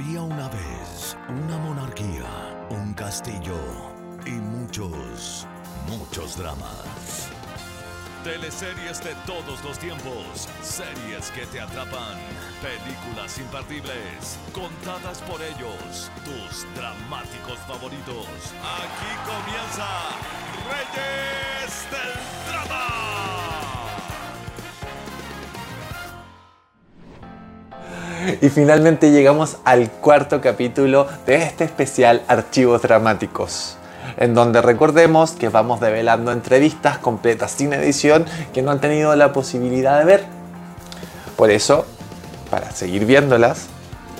Había una vez una monarquía, un castillo y muchos, muchos dramas. Teleseries de todos los tiempos, series que te atrapan, películas imperdibles, contadas por ellos, tus dramáticos favoritos. Aquí comienza Reyes del Drama. Y finalmente llegamos al cuarto capítulo de este especial Archivos Dramáticos en donde recordemos que vamos develando entrevistas completas sin edición que no han tenido la posibilidad de ver. Por eso, para seguir viéndolas,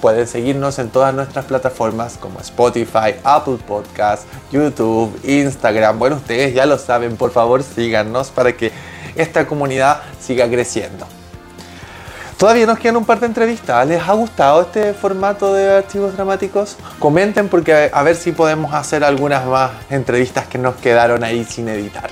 pueden seguirnos en todas nuestras plataformas como Spotify, Apple Podcasts, YouTube, Instagram. Bueno, ustedes ya lo saben, por favor síganos para que esta comunidad siga creciendo. Todavía nos quedan un par de entrevistas. ¿Les ha gustado este formato de archivos dramáticos? Comenten porque a ver si podemos hacer algunas más entrevistas que nos quedaron ahí sin editar.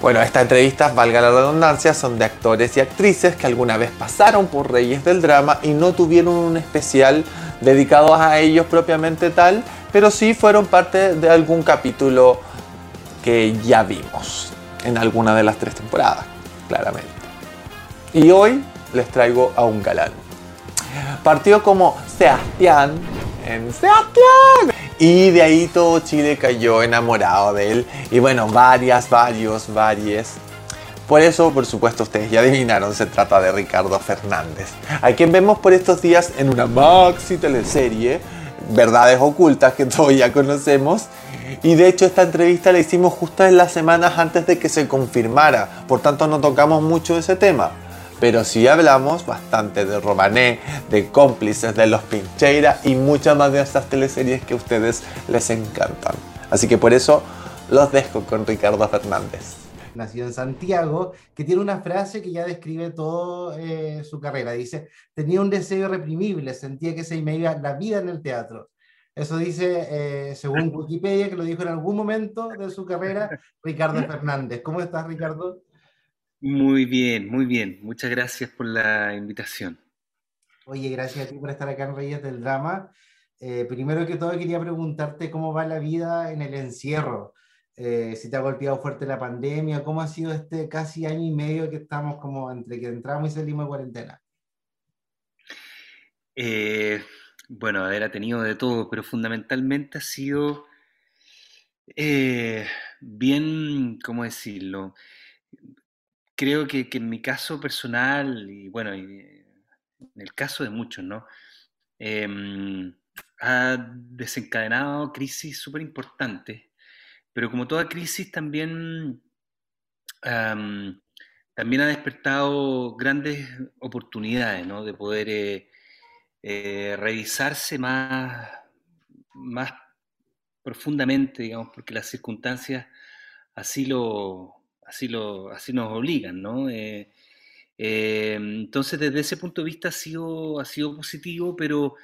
Bueno, estas entrevistas, valga la redundancia, son de actores y actrices que alguna vez pasaron por Reyes del Drama y no tuvieron un especial dedicado a ellos propiamente tal, pero sí fueron parte de algún capítulo que ya vimos en alguna de las tres temporadas, claramente. Y hoy les traigo a un galán. Partió como Sebastián en Sebastián. Y de ahí todo Chile cayó enamorado de él. Y bueno, varias, varios, varias. Por eso, por supuesto, ustedes ya adivinaron, se trata de Ricardo Fernández, a quien vemos por estos días en una maxi teleserie, Verdades Ocultas, que todos ya conocemos. Y de hecho esta entrevista la hicimos justo en las semanas antes de que se confirmara, por tanto no tocamos mucho ese tema pero sí hablamos bastante de Romané, de cómplices, de los Pincheira y muchas más de estas teleseries que a ustedes les encantan. Así que por eso los dejo con Ricardo Fernández. Nació en Santiago, que tiene una frase que ya describe toda eh, su carrera. Dice, tenía un deseo irreprimible, sentía que se me iba la vida en el teatro. Eso dice, eh, según Wikipedia, que lo dijo en algún momento de su carrera, Ricardo Fernández. ¿Cómo estás, Ricardo? Muy bien, muy bien. Muchas gracias por la invitación. Oye, gracias a ti por estar acá en Reyes del Drama. Eh, primero que todo quería preguntarte cómo va la vida en el encierro. Eh, si te ha golpeado fuerte la pandemia, cómo ha sido este casi año y medio que estamos como entre que entramos y salimos de cuarentena. Eh, bueno, haber ha tenido de todo, pero fundamentalmente ha sido bien, ¿cómo decirlo? Creo que, en mi caso personal, y bueno, en el caso de muchos, ¿no? Em, ha desencadenado crisis súper importantes, pero como toda crisis también, también ha despertado grandes oportunidades, ¿no? De poder eh, eh, revisarse más, más profundamente, digamos, porque las circunstancias así lo, así, lo, así nos obligan, ¿no? Eh, eh, entonces, desde ese punto de vista ha sido, ha sido positivo, pero,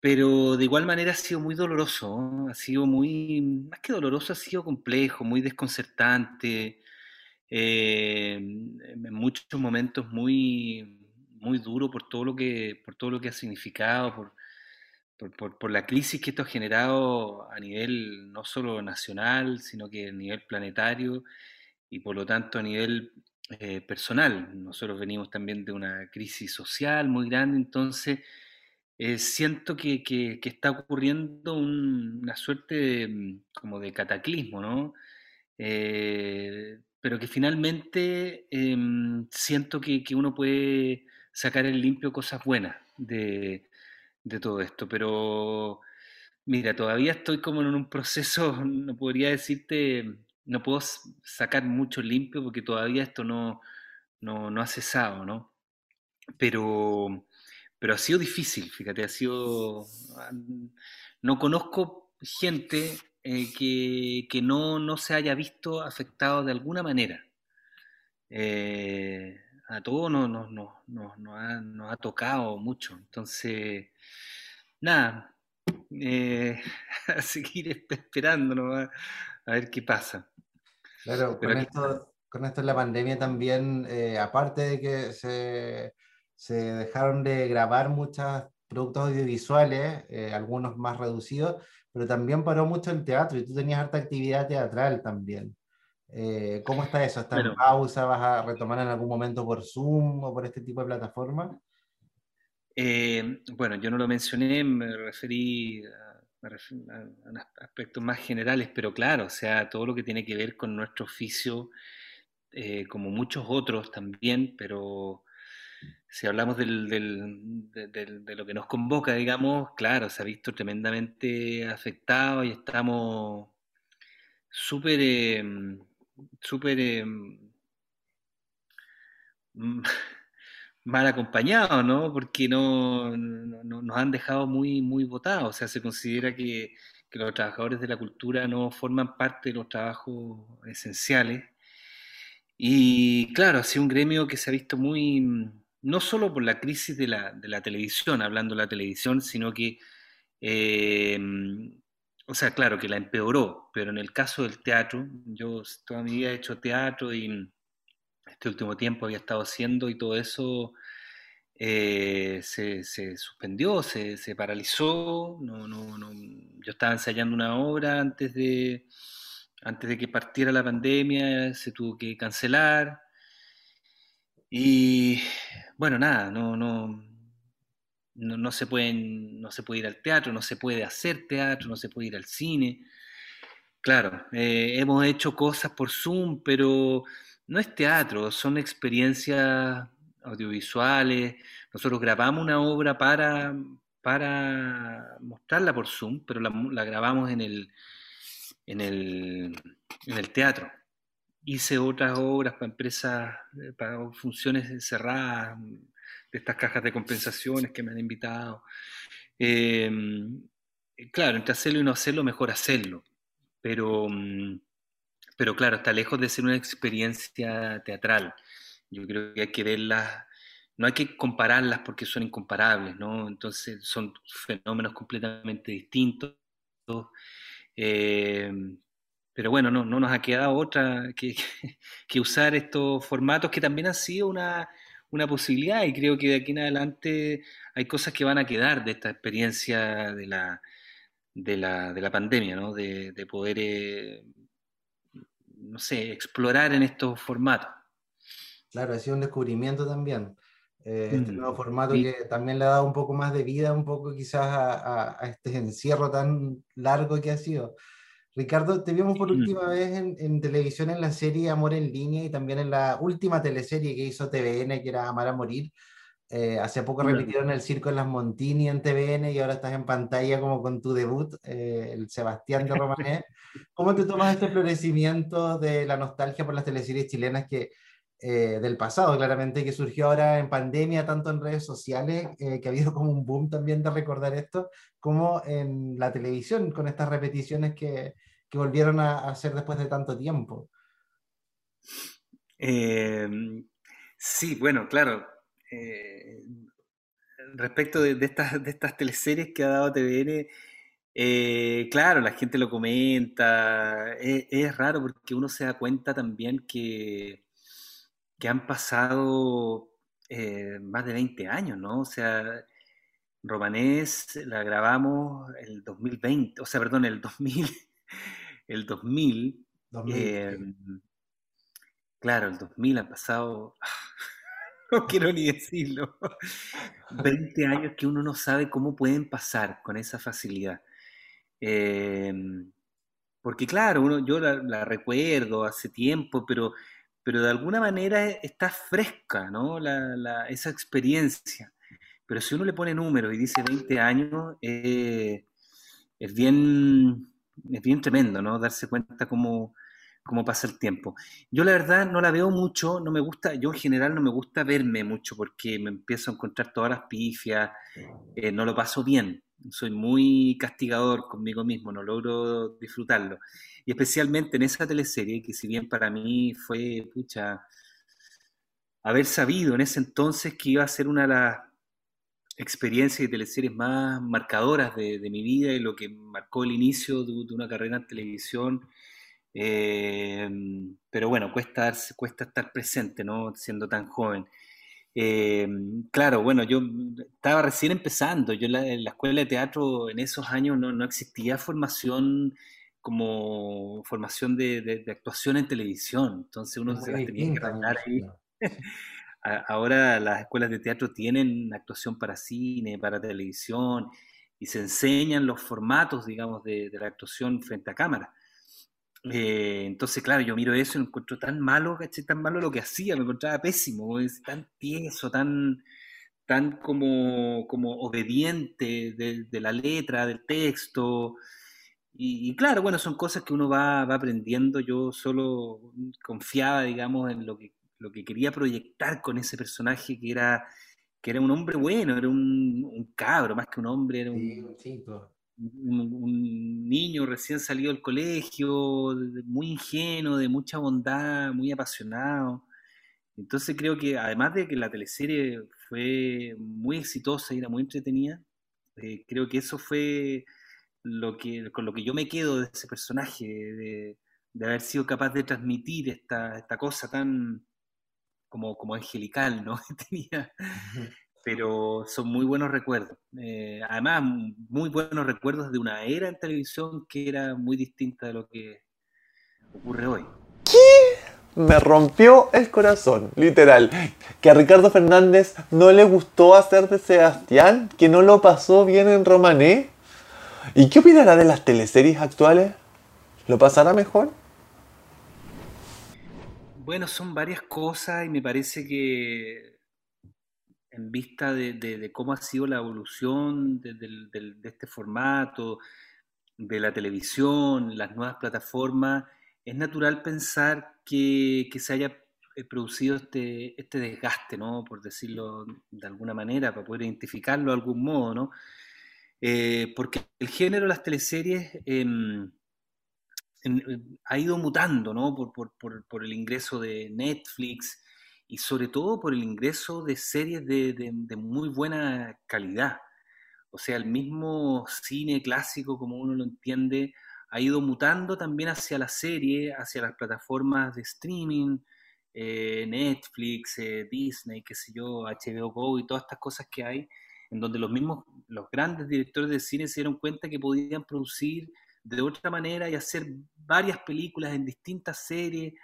pero de igual manera ha sido muy doloroso, ha sido muy, más que doloroso, ha sido complejo, muy desconcertante, eh, en muchos momentos muy, muy duro por todo lo que, por todo lo que ha significado, por, por, por, la crisis que esto ha generado a nivel no solo nacional, sino que a nivel planetario y por lo tanto a nivel eh, personal. Nosotros venimos también de una crisis social muy grande, entonces eh, siento que, que, está ocurriendo una suerte de, mm, como de cataclismo, ¿no? Eh, pero que finalmente em, siento que, que, uno puede sacar en limpio cosas buenas de, de todo esto, pero mira, todavía estoy como en un proceso, no podría decirte no puedo sacar mucho limpio porque todavía esto no, no, ha cesado, ¿no? Pero, pero ha sido difícil, fíjate, ha sido... No conozco gente eh, que, no, se haya visto afectado de alguna manera. Eh, a todos nos no, no, no, ha, ha, tocado mucho. Entonces, nada, eh, a seguir esperando a ver qué pasa. Claro, con, esto, con esto en la pandemia también, eh, aparte de que se, se, dejaron de grabar muchas productos audiovisuales, eh, algunos más reducidos, pero también paró mucho el teatro y tú tenías harta actividad teatral también. Eh, ¿Cómo está eso? ¿Está en pausa? ¿Vas a retomar en algún momento por Zoom o por este tipo de plataformas? Eh, bueno, yo no lo mencioné, me referí a, aspectos más generales, pero claro, o sea, todo lo que tiene que ver con nuestro oficio, eh, como muchos otros también, pero si hablamos de lo que nos convoca, digamos, claro, se ha visto tremendamente afectado y estamos súper, em, súper em, mal acompañados, ¿no? Porque no, nos han dejado muy, muy votados. O sea, se considera que, los trabajadores de la cultura no forman parte de los trabajos esenciales. Y claro, ha sido un gremio que se ha visto muy no solo por la crisis de la, televisión, hablando de la televisión, sino que, eh, o sea, claro, que la empeoró, pero en el caso del teatro, yo toda mi vida he hecho teatro y este último tiempo había estado haciendo y todo eso eh, se, suspendió, se, paralizó, yo estaba ensayando una obra antes de, antes de que partiera la pandemia, se tuvo que cancelar. Y bueno, nada, no, no, no, se pueden, no se puede ir al teatro, no se puede hacer teatro, no se puede ir al cine. Claro, eh, hemos hecho cosas por Zoom, pero no es teatro, son experiencias audiovisuales. Nosotros grabamos una obra para, para mostrarla por Zoom, pero la, grabamos en el, en el, en el teatro hice otras obras para empresas, eh, para funciones cerradas, de estas cajas de compensaciones que me han invitado. Em, claro, entre hacerlo y no hacerlo, mejor hacerlo. Pero, mm, pero claro, está lejos de ser una experiencia teatral. Yo creo que hay que verlas, no hay que compararlas porque son incomparables, ¿no? Entonces son fenómenos completamente distintos. Eh, pero bueno, no, no nos ha quedado otra que, que, usar estos formatos que también han sido una, una, posibilidad y creo que de aquí en adelante hay cosas que van a quedar de esta experiencia de la, de la, de la pandemia, ¿no? de, de poder, eh, no sé, explorar en estos formatos. Claro, ha sido un descubrimiento también. Eh, este mm, nuevo formato que también le ha dado un poco más de vida, un poco quizás a, a este encierro tan largo que ha sido. Ricardo, te vimos por última vez en, televisión en la serie Amor en línea y también en la última teleserie que hizo TVN, que era Amar a Morir. Eh, hace poco repitieron El Circo en las Montini en TVN y ahora estás en pantalla como con tu debut, eh, el Sebastián de Romané. ¿Cómo te tomas este florecimiento de la nostalgia por las teleseries chilenas que, eh, del pasado, claramente, que surgió ahora en pandemia, tanto en redes sociales, que ha habido como un boom también de recordar esto, como en la televisión, con estas repeticiones que, que volvieron a hacer después de tanto tiempo. Em, sí, bueno, claro. Eh, respecto de, estas, de estas teleseries que ha dado TVN, eh, claro, la gente lo comenta. Es, raro porque uno se da cuenta también que, que han pasado eh, más de 20 años, ¿no? O sea, Romanés la grabamos el 2020, o sea, perdón, el 2000 el 2000, em, claro, el 2000 ha pasado, no quiero ni decirlo, 20 años que uno no sabe cómo pueden pasar con esa facilidad. Em, porque claro, uno, yo la, recuerdo hace tiempo, pero, pero de alguna manera está fresca, ¿no? esa experiencia. Pero si uno le pone números y dice 20 años, eh, es bien es bien tremendo, ¿no? Darse cuenta cómo, cómo pasa el tiempo. Yo la verdad no la veo mucho, no me gusta, yo en general no me gusta verme mucho porque me empiezo a encontrar todas las pifias, eh, no lo paso bien, soy muy castigador conmigo mismo, no logro disfrutarlo. Y especialmente en esa teleserie, que si bien para mí fue, pucha, haber sabido en ese entonces que iba a ser una de las experiencias y teleseries más marcadoras de, mi vida y lo que marcó el inicio de, una carrera en televisión. Eh, pero bueno, cuesta, cuesta estar presente, ¿no? Siendo tan joven. Eh, claro, bueno, yo estaba recién empezando. Yo en la escuela de teatro en esos años no, existía formación como formación de, actuación en televisión. Entonces uno se las tenía que ahí. Ahora las escuelas de teatro tienen actuación para cine, para televisión, y se enseñan los formatos, digamos, de, la actuación frente a cámara. Eh, entonces, claro, yo miro eso y me encuentro tan malo, ¿caché? Tan malo lo que hacía, me encontraba pésimo, es tan tieso, tan, tan como, como obediente de, la letra, del texto. Y, claro, bueno, son cosas que uno va, va, aprendiendo. Yo solo confiaba, digamos, en lo que, lo que quería proyectar con ese personaje que era que era un hombre bueno, era un, cabro, más que un hombre, era un, niño recién salido del colegio, muy ingenuo, de mucha bondad, muy apasionado. Entonces creo que además de que la teleserie fue muy exitosa y era muy entretenida, eh, creo que eso fue lo que, con lo que yo me quedo de ese personaje, de, haber sido capaz de transmitir esta, esta cosa tan, como, como angelical, ¿no? Tenía, pero son muy buenos recuerdos. Eh, además, muy buenos recuerdos de una era en televisión que era muy distinta de lo que ocurre hoy. ¿Qué? Me rompió el corazón, literal. Que a Ricardo Fernández no le gustó hacer de Sebastián, que no lo pasó bien en Romané. ¿Y qué opinará de las teleseries actuales? ¿Lo pasará mejor? Bueno, son varias cosas y me parece que en vista de, cómo ha sido la evolución de, este formato, de la televisión, las nuevas plataformas, es natural pensar que, se haya eh, producido este, este desgaste, ¿no? Por decirlo de alguna manera, para poder identificarlo de algún modo, ¿no? Eh, porque el género de las teleseries... Em, ha ido mutando, ¿no? Por, el ingreso de Netflix y sobre todo por el ingreso de series de, muy buena calidad. O sea, el mismo cine clásico, como uno lo entiende, ha ido mutando también hacia la serie, hacia las plataformas de streaming, eh, Netflix, eh, Disney, qué sé yo, HBO Go y todas estas cosas que hay, en donde los mismos, los grandes directores de cine se dieron cuenta que podían producir de otra manera y hacer varias películas en distintas series,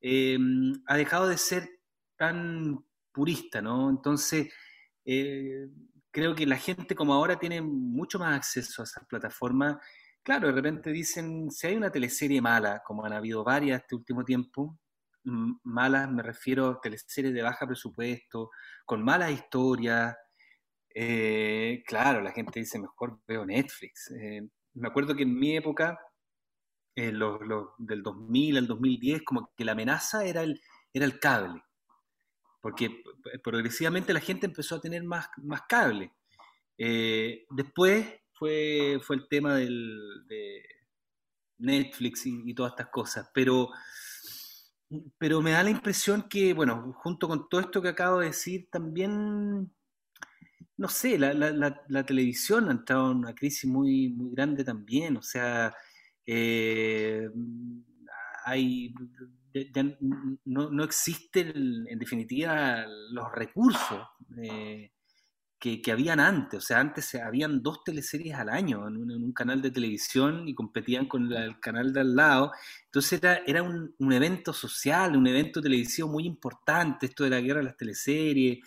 eh, ha dejado de ser tan purista, ¿no? Entonces, eh, creo que la gente como ahora tiene mucho más acceso a esas plataformas. Claro, de repente dicen, si hay una teleserie mala, como han habido varias este último tiempo, malas me refiero a teleseries de baja presupuesto, con malas historias, eh, claro, la gente dice, mejor veo Netflix me acuerdo que en mi época, eh, del 2000 al 2010, como que la amenaza era el, era el cable, porque progresivamente la gente empezó a tener más, más cable. Eh, después fue, fue el tema del, de Netflix y, todas estas cosas, pero, pero me da la impresión que, bueno, junto con todo esto que acabo de decir, también no sé, la, televisión ha entrado en una crisis muy, muy grande también, o sea, eh, hay, no, no, existen en definitiva los recursos eh, que, que, habían antes, o sea, antes habían dos teleseries al año en un, canal de televisión y competían con el canal de al lado, entonces era, era un, evento social, un evento televisivo muy importante, esto de la guerra de las teleseries,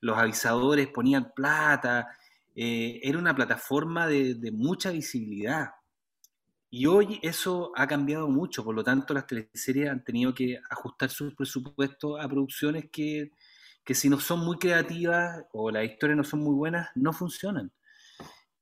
los avisadores ponían plata, eh, era una plataforma de, mucha visibilidad. Y hoy eso ha cambiado mucho, por lo tanto las teleseries han tenido que ajustar sus presupuestos a producciones que, si no son muy creativas o las historias no son muy buenas, no funcionan.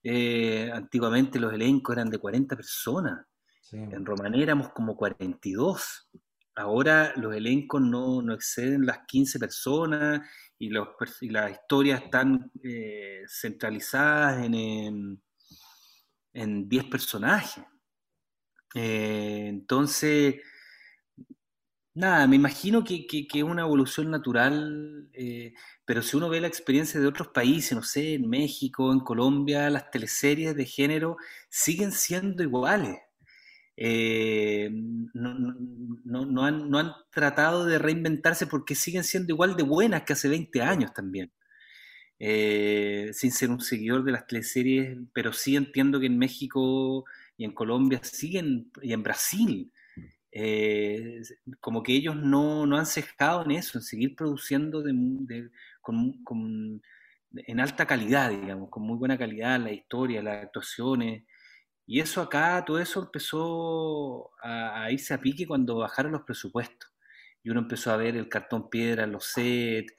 Eh, antiguamente los elencos eran de 40 personas, en Romané éramos como 42. Ahora los elencos no, no exceden las 15 personas y, los, las historias están eh, centralizadas en, en, 10 personajes. Eh, entonces, nada, me imagino que, es una evolución natural, eh, pero si uno ve la experiencia de otros países, no sé, en México, en Colombia, las teleseries de género siguen siendo iguales. eh, no, han, tratado de reinventarse porque siguen siendo igual de buenas que hace 20 años también. Sin ser un seguidor de las teleseries, pero sí entiendo que en México y en Colombia siguen, y en Brasil, eh, como que ellos no, han cejado en eso, en seguir produciendo en alta calidad, digamos, con muy buena calidad la historia, las actuaciones. Y eso acá, todo eso empezó a, irse a pique cuando bajaron los presupuestos. Y uno empezó a ver el cartón piedra, los sets,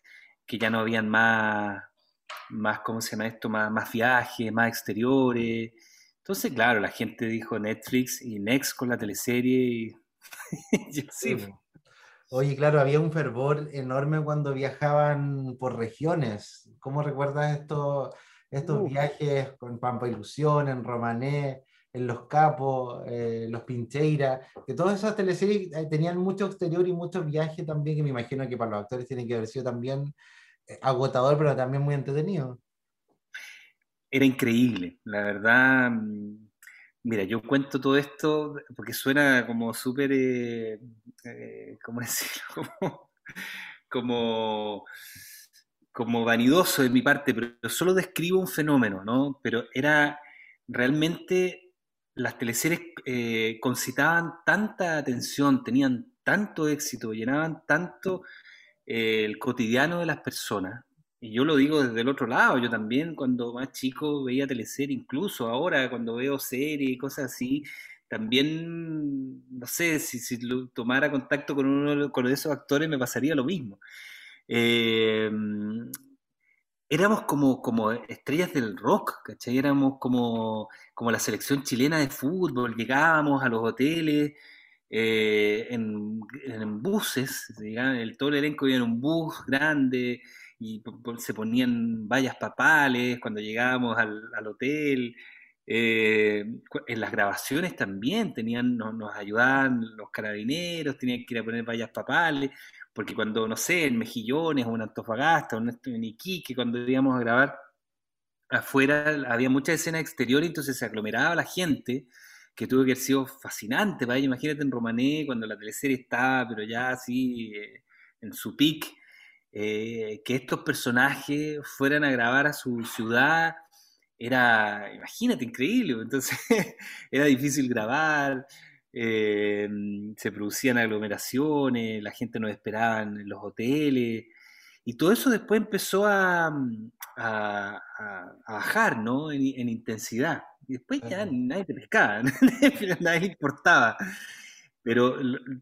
que ya no habían más, más ¿cómo se llama esto? Más, más viajes, más exteriores. Entonces, claro, la gente dijo Netflix y Next con la teleserie. sí. Oye, claro, había un fervor enorme cuando viajaban por regiones. ¿Cómo recuerdas esto, estos viajes con Pampa Ilusión, en Romané, en Los Capos, eh, Los Pincheira, que todas esas teleseries eh, tenían mucho exterior y mucho viaje también, que me imagino que para los actores tiene que haber sido también eh, agotador, pero también muy entretenido. Era increíble, la verdad. Mm, mira, yo cuento todo esto porque suena como súper, ¿cómo decirlo? como, como vanidoso de mi parte, pero solo describo un fenómeno, ¿no? Pero era realmente las teleseries eh, concitaban tanta atención, tenían tanto éxito, llenaban tanto eh, el cotidiano de las personas. Y yo lo digo desde el otro lado, yo también cuando más chico veía teleseries, incluso ahora cuando veo series y cosas así, también, no sé, si, si tomara contacto con uno con esos actores me pasaría lo mismo. Eh, éramos como, como estrellas del rock, ¿cachai? Éramos como, como la selección chilena de fútbol, llegábamos a los hoteles eh, en, buses, el, todo el elenco iba en un bus grande y se ponían vallas papales cuando llegábamos al, hotel. Eh, en las grabaciones también tenían, nos, ayudaban los carabineros, tenían que ir a poner vallas papales. Porque cuando, no sé, en Mejillones o en Antofagasta o en Iquique, cuando íbamos a grabar afuera, había muchas escenas exteriores, entonces se aglomeraba la gente, que tuvo que haber sido fascinante para Imagínate en Romané, cuando la teleserie estaba, pero ya así eh, en su pic, eh, que estos personajes fueran a grabar a su ciudad, era, imagínate, increíble. Entonces era difícil grabar, eh, se producían aglomeraciones, la gente nos esperaba en los hoteles, y todo eso después empezó a, a, bajar, ¿no? En, intensidad. Y después ya nadie te pescaba, nadie le importaba. Pero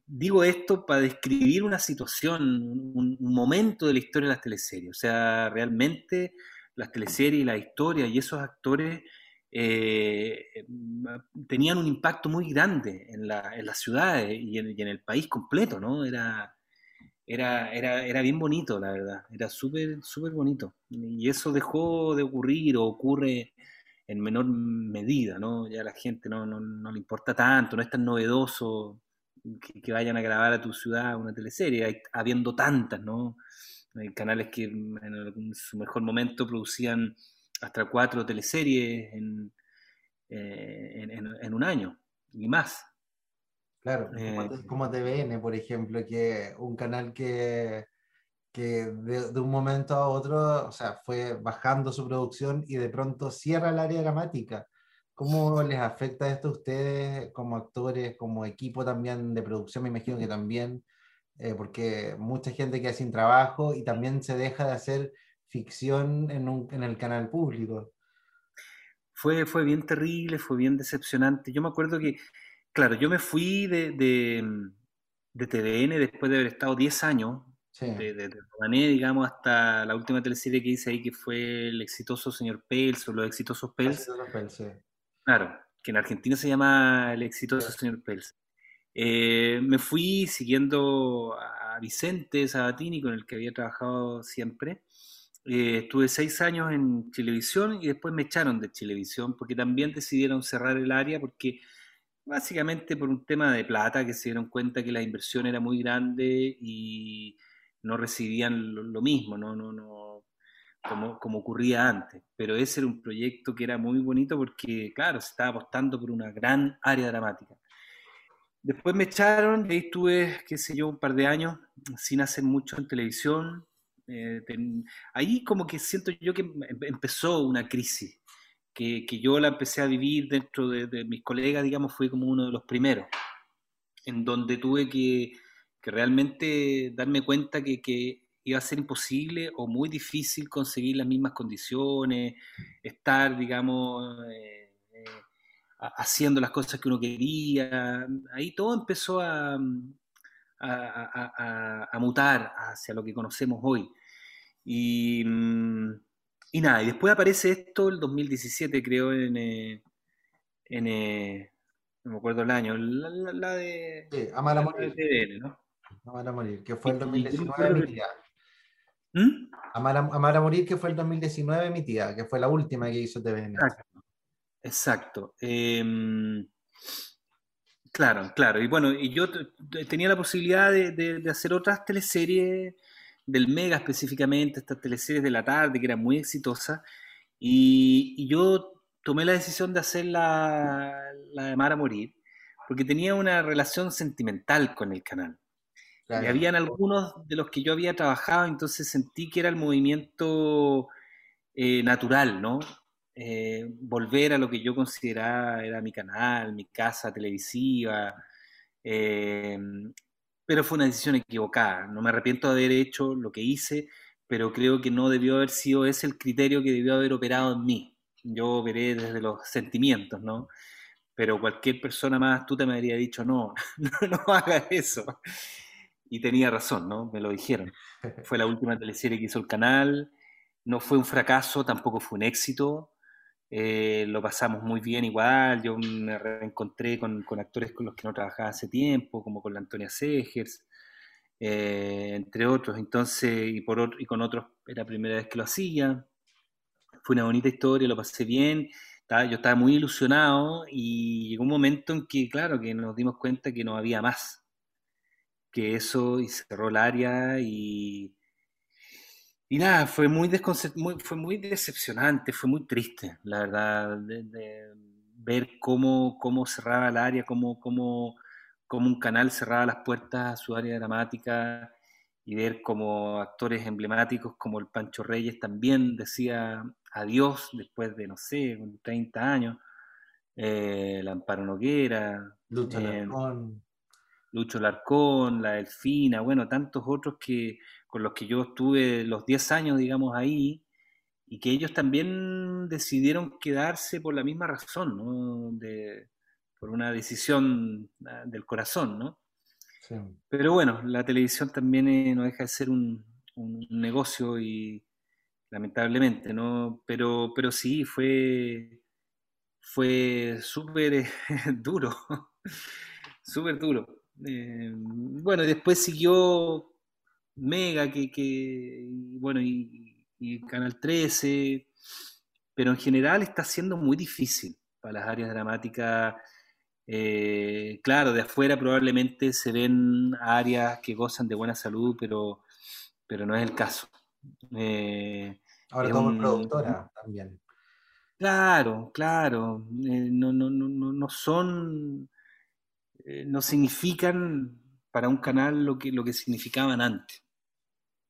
digo esto para describir una situación, un, momento de la historia de las teleseries. O sea, realmente las teleseries y la historia y esos actores eh, tenían un impacto muy grande en, la, en las ciudades y en, el país completo, ¿no? Era, era, era, era bien bonito, la verdad, era súper, súper bonito. Y eso dejó de ocurrir o ocurre en menor medida, ¿no? Ya a la gente no, no, no le importa tanto, no es tan novedoso que, vayan a grabar a tu ciudad una teleserie, habiendo tantas, ¿no? Hay canales que en su mejor momento producían hasta cuatro teleseries en, eh, en, un año y más. Claro, como, TVN, eh, por ejemplo, que un canal que, que de, un momento a otro, o sea, fue bajando su producción y de pronto cierra el área dramática. ¿Cómo les afecta esto a ustedes como actores, como equipo también de producción? Me imagino que también, eh, porque mucha gente queda sin trabajo y también se deja de hacer ficción en, un, en el canal público. Fue, fue bien terrible, fue bien decepcionante. Yo me acuerdo que, claro, yo me fui de, de, TVN después de haber estado 10 años, de, de, digamos, hasta la última teleserie que hice ahí, que fue el exitoso Señor Pels o los exitosos Pels. Claro, que en Argentina se llama el exitoso Señor Pels. Eh, me fui siguiendo a Vicente Sabatini, con el que había trabajado siempre. Eh, estuve seis años en televisión y después me echaron de televisión porque también decidieron cerrar el área porque básicamente por un tema de plata que se dieron cuenta que la inversión era muy grande y no recibían lo, mismo, no, no, no, como, como, ocurría antes. Pero ese era un proyecto que era muy bonito porque, claro, se estaba apostando por una gran área dramática. Después me echaron y ahí estuve, qué sé yo, un par de años sin hacer mucho en televisión. Eh, ahí como que siento yo que empezó una crisis, que, que yo la empecé a vivir dentro de, mis colegas, digamos, fue como uno de los primeros, en donde tuve que, que realmente darme cuenta que, que, iba a ser imposible o muy difícil conseguir las mismas condiciones, estar, digamos... Eh, haciendo las cosas que uno quería. Ahí todo empezó a, a, mutar hacia lo que conocemos hoy. Y, y, nada, y después aparece esto el 2017, creo, en, eh, en eh, no me acuerdo el año, la, de... Sí, Amar a Morir. ¿no? Amar a Morir, que fue el 2019 mi tía. ¿Mm? Amar, a, Morir, que fue el 2019 mi tía, que fue la última que hizo TVN. Exacto. Em, claro, claro. Y bueno, y yo tenía la posibilidad de, hacer otras teleseries del Mega específicamente, estas teleseries de la tarde que eran muy exitosas. Y, yo tomé la decisión de hacer la, la de Mar a Morir, porque tenía una relación sentimental con el canal. Y habían algunos de los que yo había trabajado, entonces sentí que era el movimiento eh, natural, ¿no? Eh, volver a lo que yo consideraba era mi canal, mi casa televisiva, eh, pero fue una decisión equivocada. No me arrepiento de haber hecho lo que hice, pero creo que no debió haber sido ese el criterio que debió haber operado en mí. Yo operé desde los sentimientos, ¿no? Pero cualquier persona más astuta me habría dicho, no, no, no hagas eso. Y tenía razón, ¿no? Me lo dijeron. Fue la última teleserie que hizo el canal. No fue un fracaso, tampoco fue un éxito. Eh, lo pasamos muy bien igual, yo me reencontré con, actores con los que no trabajaba hace tiempo, como con la Antonia Segers, eh, entre otros, entonces, y, por otro, y con otros era la primera vez que lo hacía, fue una bonita historia, lo pasé bien, yo estaba muy ilusionado y llegó un momento en que, claro, que nos dimos cuenta que no había más, que eso y cerró el área y y nada, fue muy, muy, fue muy decepcionante, fue muy triste, la verdad, de, ver cómo, cómo cerraba el área, cómo, cómo, cómo un canal cerraba las puertas a su área dramática y ver cómo actores emblemáticos como el Pancho Reyes también decía adiós después de, no sé, 30 años, eh, la Amparo Noguera, Lucho eh. Lucho Larcón, la Delfina, bueno, tantos otros que con los que yo estuve los 10 años, digamos, ahí, y que ellos también decidieron quedarse por la misma razón, ¿no? De, por una decisión ah, del corazón, ¿no? Pero bueno, la televisión también eh, no deja de ser un, negocio y lamentablemente, ¿no? Pero, pero sí, fue, fue súper duro, súper duro. Eh, bueno, después siguió Mega, que, que bueno, y, Canal 13, pero en general está siendo muy difícil para las áreas dramáticas. Eh, claro, de afuera probablemente se ven áreas que gozan de buena salud, pero, pero no es el caso. Eh, Ahora como productora también. Claro, claro. Eh, no, no, no, no son, no significan para un canal lo que, lo que significaban antes.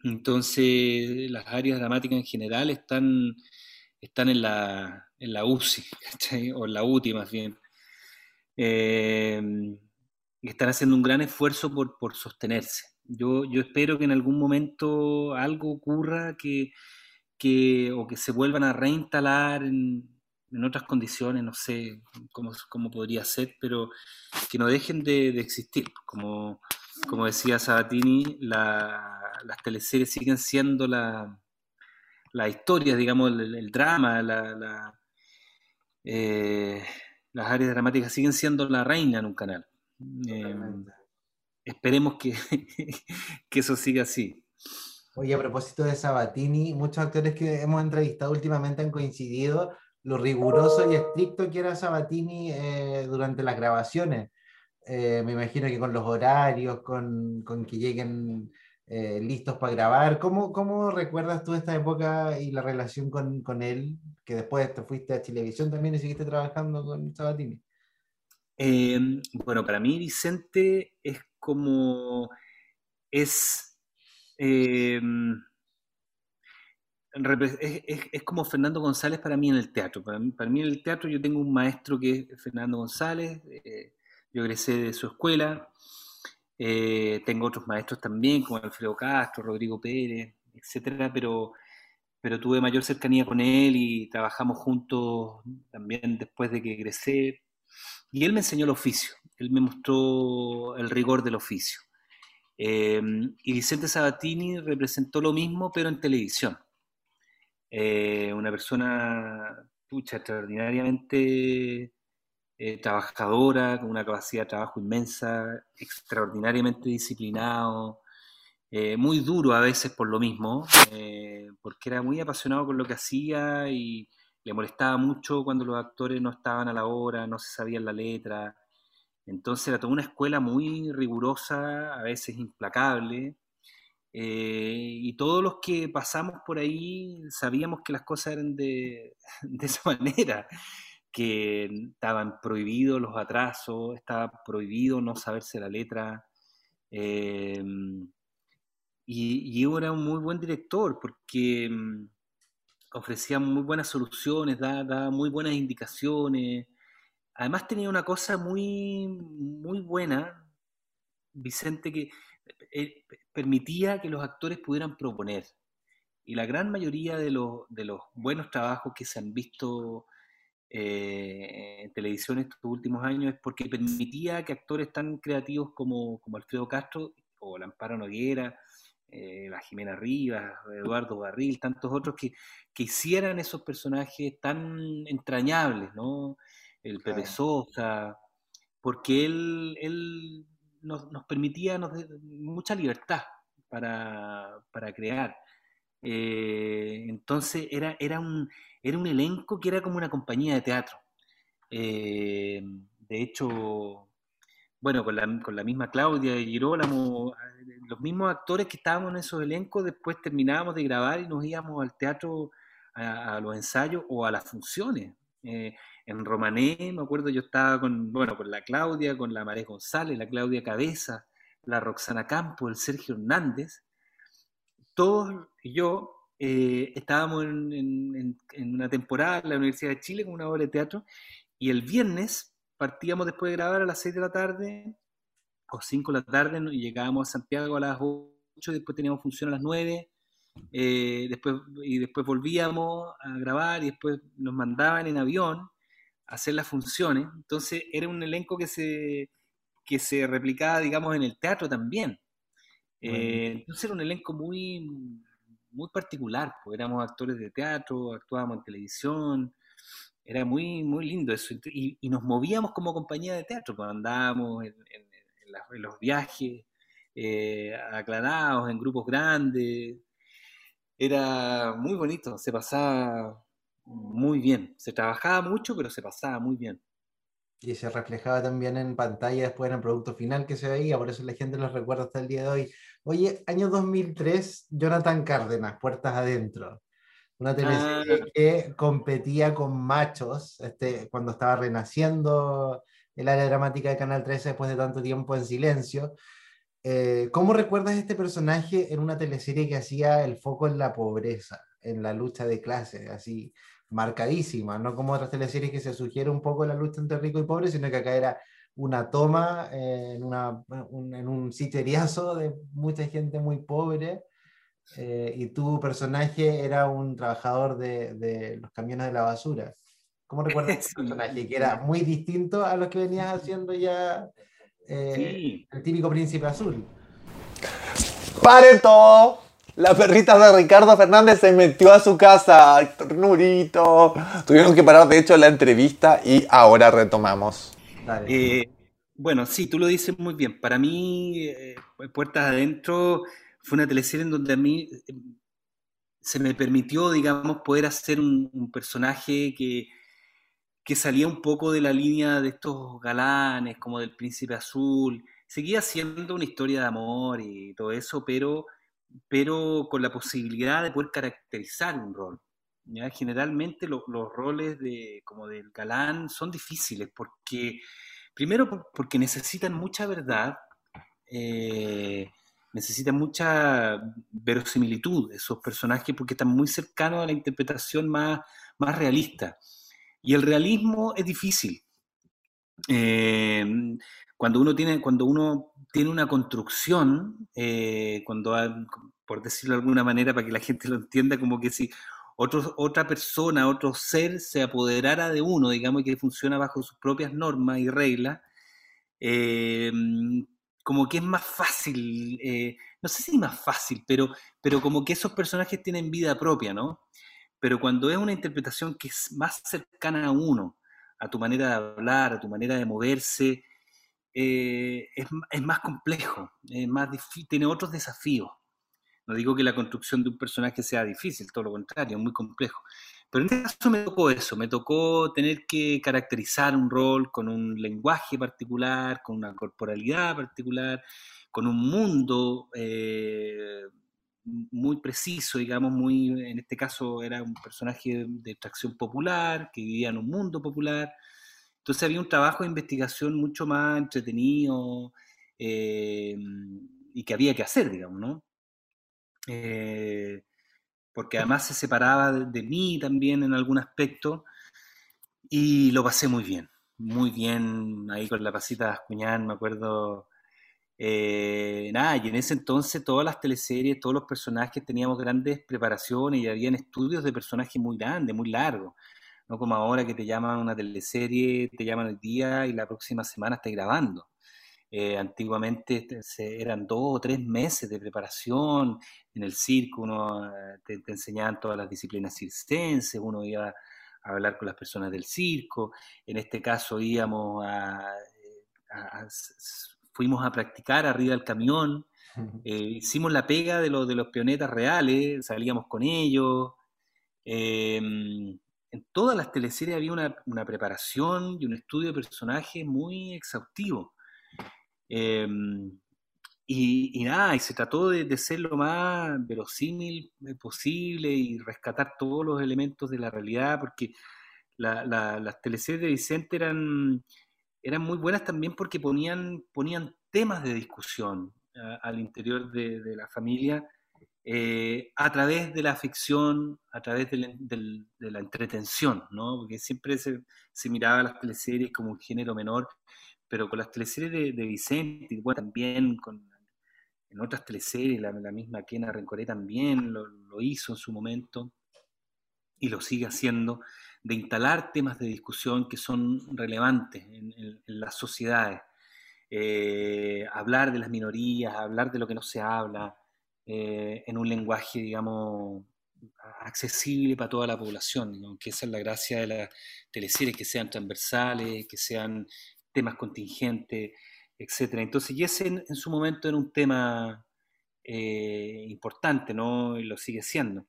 Entonces, las áreas dramáticas en general están, están en, la, en la UCI, o en la UTI más bien. Eh, están haciendo un gran esfuerzo por, por sostenerse. Yo, yo, espero que en algún momento algo ocurra que, que, o que se vuelvan a reinstalar en, en otras condiciones, no sé cómo, cómo, podría ser, pero que no dejen de, de existir, como, como decía Sabatini, las teleseries siguen siendo la, la historia, digamos, el, drama, la, eh, las áreas dramáticas siguen siendo la reina en un canal. Eh, esperemos que, que eso siga así. Oye, a propósito de Sabatini, muchos actores que hemos entrevistado últimamente han coincidido lo riguroso y estricto que era Sabatini eh, durante las grabaciones. Eh, me imagino que con los horarios, con, con que lleguen eh, listos para grabar. ¿Cómo, ¿Cómo, recuerdas tú esta época y la relación con, con, él? Que después te fuiste a televisión también y seguiste trabajando con Sabatini. Eh, bueno, para mí Vicente es como, es, eh, es, como Fernando González para mí en el teatro. Para mí, en el teatro yo tengo un maestro que es Fernando González, eh, yo egresé de su escuela, tengo otros maestros también como Alfredo Castro, Rodrigo Pérez, etcétera, pero pero tuve mayor cercanía con él y trabajamos juntos también después de que egresé. Y él me enseñó el oficio, él me mostró el rigor del oficio. Em, y Vicente Sabatini representó lo mismo, pero en televisión. Eh, una persona extraordinariamente eh, trabajadora, con una capacidad de trabajo inmensa, extraordinariamente disciplinado, eh, muy duro a veces por lo mismo, porque era muy apasionado con lo que hacía y le molestaba mucho cuando los actores no estaban a la hora, no se sabían la letra. Entonces era toda una escuela muy rigurosa, a veces implacable. Eh, y todos los que pasamos por ahí sabíamos que las cosas eran de, esa manera, que estaban prohibidos los atrasos, estaba prohibido no saberse la letra. Y, y era un muy buen director porque mm, ofrecía muy buenas soluciones, daba, muy buenas indicaciones. Además tenía una cosa muy, muy buena, Vicente, que eh, permitía que los actores pudieran proponer. Y la gran mayoría de los, de los buenos trabajos que se han visto eh, en televisión estos últimos años es porque permitía que actores tan creativos como, como Alfredo Castro o Lamparo Noguera eh, la Jimena Rivas, Eduardo Barril, tantos otros que, hicieran esos personajes tan entrañables, ¿no? El Pepe Sosa, porque él, él nos, permitía mucha libertad para, crear. Eh, entonces era, era, un, era un elenco que era como una compañía de teatro. Eh, de hecho, bueno, con la, con la misma Claudia y Girolamo, los mismos actores que estábamos en esos elencos, después terminábamos de grabar y nos íbamos al teatro a, los ensayos o a las funciones. Eh, en Romané, me acuerdo, yo estaba con, bueno, con la Claudia, con la María González, la Claudia Cabeza, la Roxana Campo, el Sergio Hernández. Todos y yo eh, estábamos en, una temporada en la Universidad de Chile con una obra de teatro y el viernes partíamos después de grabar a las 6 de la tarde o 5 de la tarde y llegábamos a Santiago a las 8, después teníamos función a las 9, eh, después, y después volvíamos a grabar y después nos mandaban en avión hacer las funciones. Entonces era un elenco que se, que se replicaba, digamos, en el teatro también. Eh, entonces era un elenco muy, muy particular, pues éramos actores de teatro, actuábamos en televisión, era muy, muy lindo eso. Y, nos movíamos como compañía de teatro, cuando andábamos en, los viajes eh, aclarados, en grupos grandes. Era muy bonito, se pasaba muy bien. Se trabajaba mucho, pero se pasaba muy bien. Y se reflejaba también en pantalla después en el producto final que se veía, por eso la gente los recuerda hasta el día de hoy. Oye, año 2003, Jonathan Cárdenas, Puertas Adentro. Una teleserie ah. que competía con machos este, cuando estaba renaciendo el área dramática de Canal 13 después de tanto tiempo en silencio. Eh, ¿Cómo recuerdas este personaje en una teleserie que hacía el foco en la pobreza, en la lucha de clases, así marcadísima, no como otras teleseries que se sugiere un poco la lucha entre rico y pobre, sino que acá era una toma eh, en, una, un, en un sitieriazo de mucha gente muy pobre eh, y tu personaje era un trabajador de, de, los camiones de la basura. ¿Cómo recuerdas ese personaje? Que era muy distinto a lo que venías haciendo ya eh, el típico príncipe azul. ¡Pare todo! La perrita de Ricardo Fernández se metió a su casa. Turnurito. Tuvieron que parar, de hecho, la entrevista y ahora retomamos. Eh, bueno, sí, tú lo dices muy bien. Para mí, Puertas Adentro fue una teleserie en donde a mí eh, se me permitió, digamos, poder hacer un, personaje que, que, salía un poco de la línea de estos galanes, como del Príncipe Azul. Seguía siendo una historia de amor y todo eso, pero, pero con la posibilidad de poder caracterizar un rol. Generalmente los roles de, como del galán son difíciles porque Primero porque necesitan mucha verdad, eh, necesitan mucha verosimilitud esos personajes porque están muy cercanos a la interpretación más, más realista. Y el realismo es difícil. Eh, cuando uno tiene, cuando uno tiene una construcción, eh, cuando, por decirlo de alguna manera, para que la gente lo entienda, como que si otra persona, otro ser se apoderara de uno, digamos, y que funciona bajo sus propias normas y reglas, eh, como que es más fácil, eh, no sé si más fácil, pero, pero como que esos personajes tienen vida propia, ¿no? Pero cuando es una interpretación que es más cercana a uno, a tu manera de hablar, a tu manera de moverse, eh, es, más complejo, es más tiene otros desafíos. No digo que la construcción de un personaje sea difícil, todo lo contrario, muy complejo. Pero en este caso me tocó eso, me tocó tener que caracterizar un rol con un lenguaje particular, con una corporalidad particular, con un mundo eh, muy preciso, digamos, muy, en este caso era un personaje de extracción popular, que vivía en un mundo popular. Entonces había un trabajo de investigación mucho más entretenido eh, y que había que hacer, digamos, ¿no? Eh, porque además se separaba de, mí también en algún aspecto, y lo pasé muy bien, muy bien ahí con la pasita de me acuerdo. Eh, nada, y en ese entonces todas las teleseries, todos los personajes teníamos grandes preparaciones y habían estudios de personajes muy grandes, muy largos. No como ahora que te llaman una teleserie, te llaman el día y la próxima semana estás grabando. Eh, antiguamente este, eran dos o tres meses de preparación en el circo, uno eh, te, enseñaban todas las disciplinas circenses, uno iba a hablar con las personas del circo, en este caso íbamos a, fuimos a practicar arriba del camión, eh, hicimos la pega de, de los pionetas reales, salíamos con ellos. Em, en todas las teleseries había una, preparación y un estudio de personajes muy exhaustivo. Em, y, nada, y se trató de, ser lo más verosímil eh, posible y rescatar todos los elementos de la realidad, porque las teleseries de Vicente eran, eran muy buenas también porque ponían, ponían temas de discusión al interior de, la familia eh, a través de la ficción, a través de la, entretención, ¿no? porque siempre se, miraba las teleseries como un género menor pero con las teleseries de, Vicente, y también con, en otras teleseries, la, misma Kena Rencoré también lo, hizo en su momento y lo sigue haciendo, de instalar temas de discusión que son relevantes en, las sociedades. Eh, hablar de las minorías, hablar de lo que no se habla, eh, en un lenguaje, digamos, accesible para toda la población, que esa es la gracia de las teleseries, que sean transversales, que sean temas contingentes, etcétera. Entonces, y ese en, su momento era un tema eh, importante, ¿no? Y lo sigue siendo.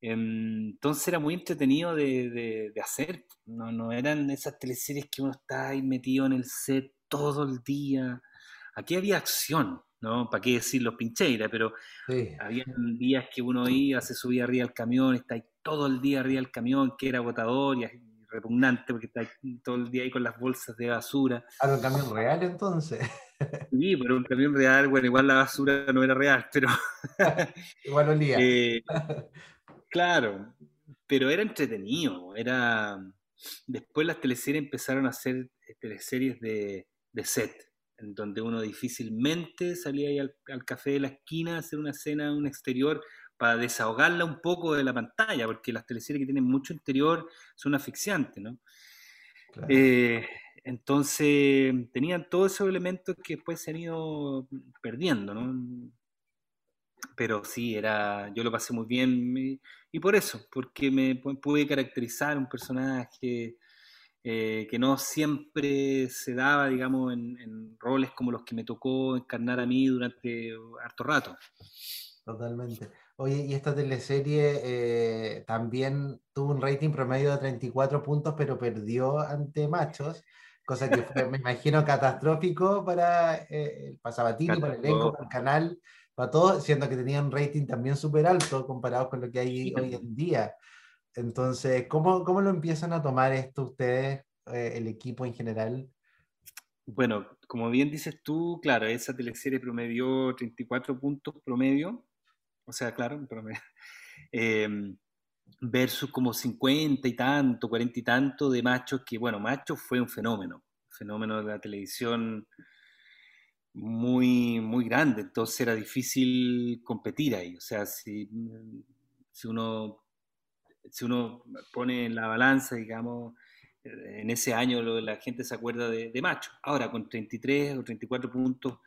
Em, entonces era muy entretenido de, hacer, no, no, eran esas teleseries que uno está ahí metido en el set todo el día. Aquí había acción, ¿no? ¿Para qué decir los pincheiras? Pero había días que uno iba, se subía arriba al camión, está ahí todo el día arriba del camión, que era agotador, y repugnante porque está todo el día ahí con las bolsas de basura. ¿A un camión real entonces? Sí, pero un camión real, bueno, igual la basura no era real, pero... igual olía. Eh, claro, pero era entretenido, era... Después las teleseries empezaron a hacer eh, teleseries de, de set, en donde uno difícilmente salía ahí al, al, café de la esquina a hacer una escena en un exterior para desahogarla un poco de la pantalla, porque las teleseries que tienen mucho interior son asfixiantes, ¿no? Eh, entonces, tenían todos esos elementos que después se han ido perdiendo, ¿no? Pero sí, era, yo lo pasé muy bien y por eso, porque me pude caracterizar un personaje eh, que no siempre se daba, digamos, en, en roles como los que me tocó encarnar a mí durante harto rato. Totalmente. Oye, y esta teleserie eh, también tuvo un rating promedio de 34 puntos, pero perdió ante Machos, cosa que fue, me imagino, catastrófico para eh, el Pasabatini, para el elenco, para el canal, para todos, siendo que tenía un rating también súper alto comparado con lo que hay hoy en día. Entonces, ¿cómo, ¿cómo lo empiezan a tomar esto ustedes, eh, el equipo en general? Bueno, como bien dices tú, claro, esa teleserie promedió 34 puntos promedio, o sea, claro, promedio, em, versus como 50 y tanto, 40 y tanto de machos, que bueno, machos fue un fenómeno, fenómeno de la televisión muy, muy grande, entonces era difícil competir ahí, o sea, si, si uno si uno pone en la balanza, digamos, en ese año la gente se acuerda de, Macho. Ahora, con 33 o 34 puntos,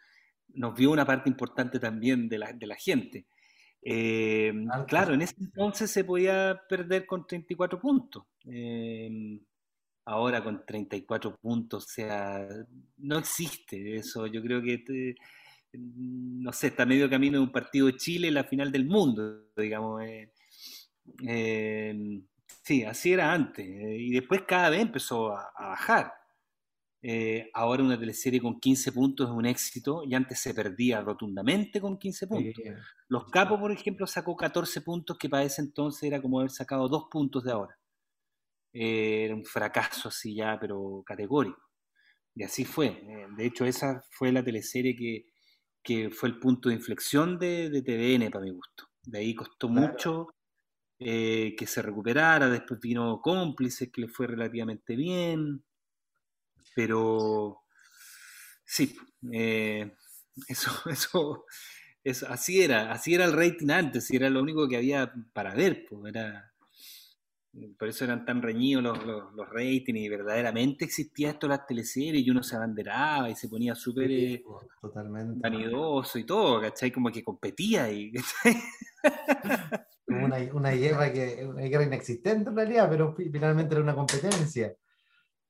nos vio una parte importante también de la, de la gente. Eh, claro, en ese entonces se podía perder con 34 puntos. Eh, ahora con 34 puntos, o sea, no existe eso. Yo creo que, no sé, está medio camino de un partido de Chile, la final del mundo, digamos. Eh, Sí, así era antes. Eh, y después cada vez empezó a, bajar. Eh, ahora una teleserie con 15 puntos es un éxito y antes se perdía rotundamente con 15 puntos. Los Capos, por ejemplo, sacó 14 puntos que para ese entonces era como haber sacado dos puntos de ahora. Eh, era un fracaso así ya, pero categórico. Y así fue. de hecho, esa fue la teleserie que, que fue el punto de inflexión de, de TVN para mi gusto. De ahí costó mucho eh, que se recuperara, después vino cómplices que le fue relativamente bien, pero sí, eh, eso, eso, eso, así era, así era el rating antes, y era lo único que había para ver, pues era, por eso eran tan reñidos los, los, ratings y verdaderamente existía esto las teleseries y uno se abanderaba y se ponía súper eh, vanidoso y todo, ¿cachai? Como que competía y, una, una, guerra que, una guerra inexistente en realidad, pero finalmente era una competencia.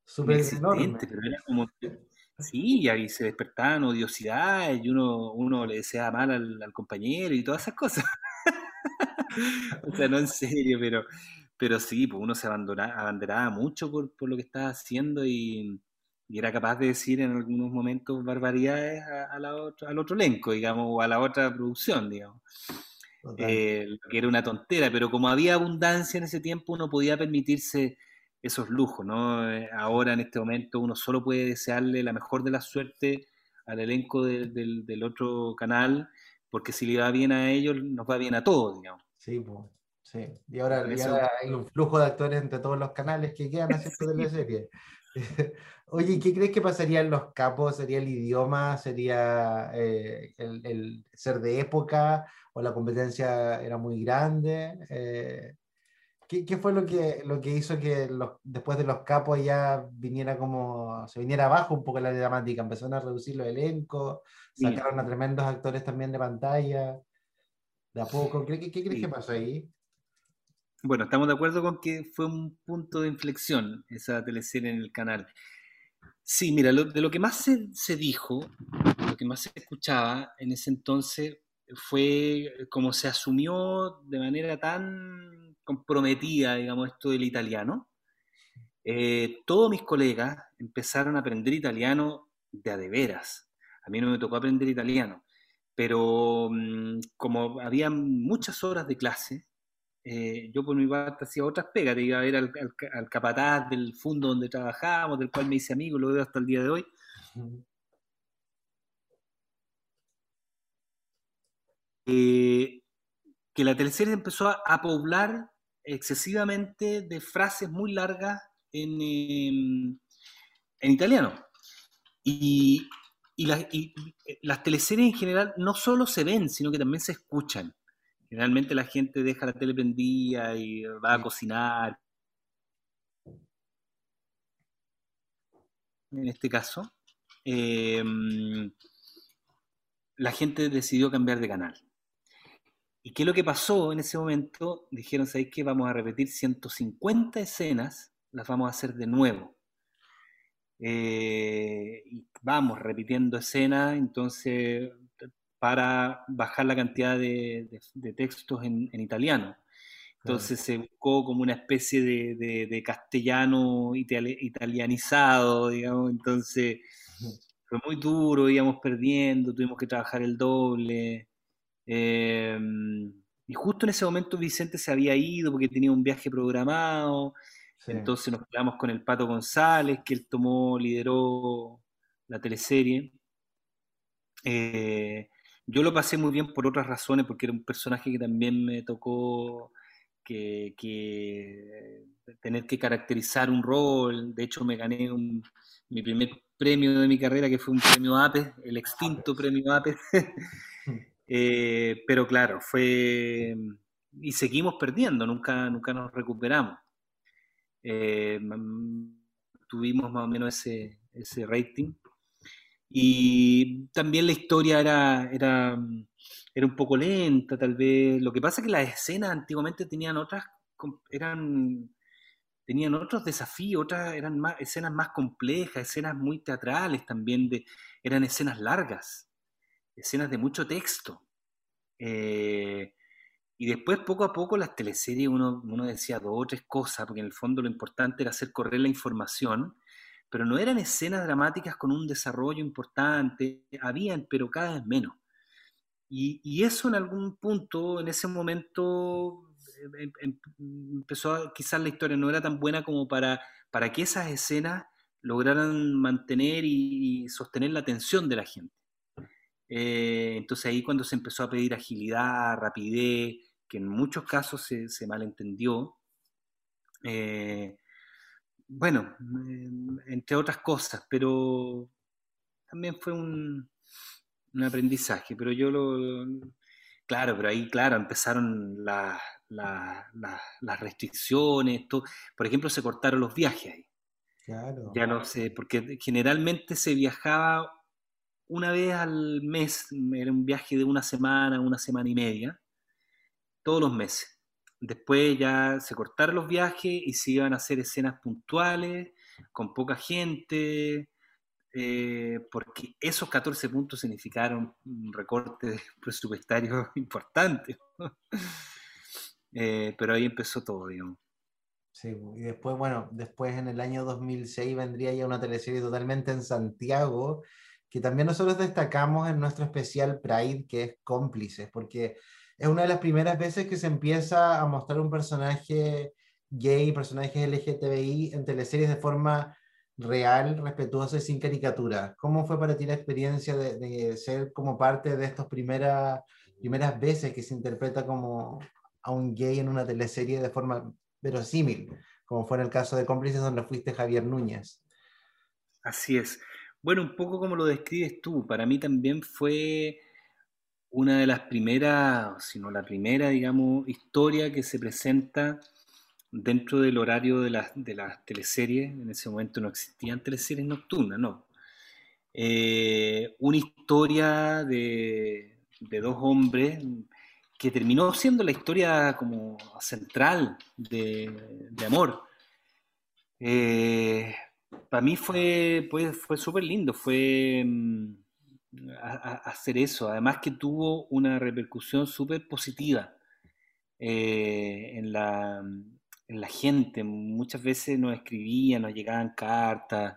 Súper enorme. Pero era como, sí, y ahí se despertaban odiosidades y uno, uno le deseaba mal al, compañero y todas esas cosas. o sea, no en serio, pero, pero sí, pues uno se abanderaba mucho por, por, lo que estaba haciendo y, y, era capaz de decir en algunos momentos barbaridades a, la al otro elenco, digamos, o a la otra producción, digamos eh, que era una tontera, pero como había abundancia en ese tiempo, uno podía permitirse esos lujos, ¿no? Eh, ahora, en este momento, uno solo puede desearle la mejor de la suerte al elenco del otro canal, porque si le va bien a ellos, nos va bien a todos, digamos. Sí, pues. Sí. Y ahora, hay un flujo de actores entre todos los canales que quedan haciendo de la serie. Oye, ¿qué crees que pasaría en los capos? ¿Sería el idioma? ¿Sería eh, el, el, ser de época? ¿O la competencia era muy grande? Eh, ¿qué, ¿qué, fue lo que, lo que hizo que los, después de los capos ya viniera como, se viniera abajo un poco la dramática? Empezaron a reducir los elencos, sacaron a tremendos actores también de pantalla, de a poco. ¿Qué, qué, qué crees que pasó ahí? Bueno, estamos de acuerdo con que fue un punto de inflexión esa teleserie en el canal. Sí, mira, de lo que más se, se, dijo, lo que más se escuchaba en ese entonces fue como se asumió de manera tan comprometida, digamos, esto del italiano. Eh, todos mis colegas empezaron a aprender italiano de a de veras. A mí no me tocó aprender italiano, pero mm, como había muchas horas de clase, eh, yo por mi parte hacía otras pegas, te iba a ver al, capataz del fondo donde trabajábamos, del cual me hice amigo, lo veo hasta el día de hoy. Eh, que la teleserie empezó a, poblar excesivamente de frases muy largas en, em, en italiano. Y, y, y, eh, las teleseries en general no solo se ven, sino que también se escuchan. Generalmente la gente deja la tele prendida y va a cocinar. En este caso, em, la gente decidió cambiar de canal. ¿Y qué es lo que pasó en ese momento? Dijeron, ¿sabéis que vamos a repetir 150 escenas? Las vamos a hacer de nuevo. Eh, y vamos repitiendo escenas, entonces para bajar la cantidad de, textos en, italiano. Entonces se buscó como una especie de, castellano italianizado, digamos, entonces fue muy duro, íbamos perdiendo, tuvimos que trabajar el doble. Em, y justo en ese momento Vicente se había ido porque tenía un viaje programado, entonces nos quedamos con el Pato González, que él tomó, lideró la teleserie. Eh, yo lo pasé muy bien por otras razones, porque era un personaje que también me tocó que, tener que caracterizar un rol. De hecho, me gané mi primer premio de mi carrera, que fue un premio APE, el extinto premio APE. Eh, pero claro, fue... Y seguimos perdiendo, nunca, nunca nos recuperamos. Eh, tuvimos más o menos ese, ese rating. Y también la historia era, era, era un poco lenta, tal vez. Lo que pasa es que las escenas antiguamente tenían otras, eran, tenían otros desafíos, otras eran más, escenas más complejas, escenas muy teatrales también, eran escenas largas, escenas de mucho texto. Eh, y después, poco a poco, las teleseries uno, uno decía dos o tres cosas, porque en el fondo lo importante era hacer correr la información pero no eran escenas dramáticas con un desarrollo importante, habían, pero cada vez menos. Y, eso en algún punto, en ese momento, em, em, em, empezó quizás la historia no era tan buena como para, para que esas escenas lograran mantener y, sostener la atención de la gente. Eh, entonces ahí cuando se empezó a pedir agilidad, rapidez, que en muchos casos se, se malentendió, eh, bueno, em, entre otras cosas, pero también fue un, aprendizaje, pero yo lo... Claro, pero ahí, claro, empezaron las restricciones, por ejemplo, se cortaron los viajes ahí. Claro. Ya no sé, porque generalmente se viajaba una vez al mes, era un viaje de una semana, una semana y media, todos los meses. Después ya se cortaron los viajes y se iban a hacer escenas puntuales, con poca gente, eh, porque esos 14 puntos significaron un recorte presupuestario importante. Eh, pero ahí empezó todo, digamos. Sí, y después, bueno, después en el año 2006 vendría ya una teleserie totalmente en Santiago, que también nosotros destacamos en nuestro especial Pride, que es Cómplices, porque es una de las primeras veces que se empieza a mostrar un personaje gay, personajes LGTBI en teleseries de forma real, respetuosa y sin caricatura. ¿Cómo fue para ti la experiencia de, ser como parte de estas primeras, primeras veces que se interpreta como a un gay en una teleserie de forma verosímil, como fue en el caso de Cómplices donde fuiste Javier Núñez? Así es. Bueno, un poco como lo describes tú, para mí también fue una de las primeras, sino la primera, digamos, historia que se presenta dentro del horario de las, de las teleseries. En ese momento no existían teleseries nocturnas, no. Eh, una historia de, dos hombres que terminó siendo la historia como central de, amor. Eh, para mí fue, pues, fue súper lindo, fue... Mm, hacer eso. Además que tuvo una repercusión súper positiva eh, en, la, en, la, gente. Muchas veces nos escribían, nos llegaban cartas,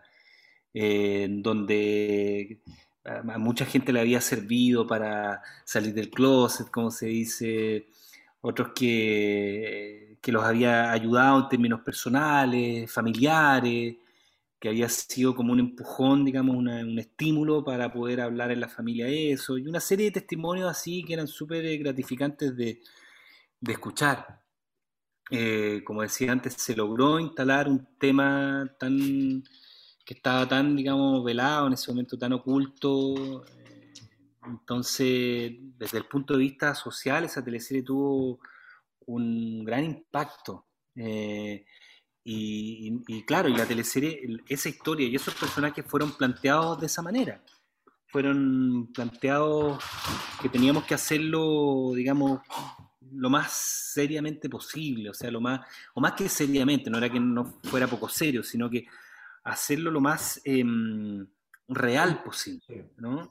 eh, donde a mucha gente le había servido para salir del closet, como se dice, otros que, que los había ayudado en términos personales, familiares que había sido como un empujón, digamos, un estímulo para poder hablar en la familia eso, y una serie de testimonios así que eran súper gratificantes de, escuchar. Eh, como decía antes, se logró instalar un tema tan que estaba tan, digamos, velado en ese momento, tan oculto. Eh, entonces, desde el punto de vista social, esa teleserie tuvo un gran impacto. Eh, y, claro, y la teleserie, esa historia y esos personajes fueron planteados de esa manera. Fueron planteados que teníamos que hacerlo, digamos, lo más seriamente posible, o sea, lo más, o más que seriamente, no era que no fuera poco serio, sino que hacerlo lo más em, real posible, ¿no?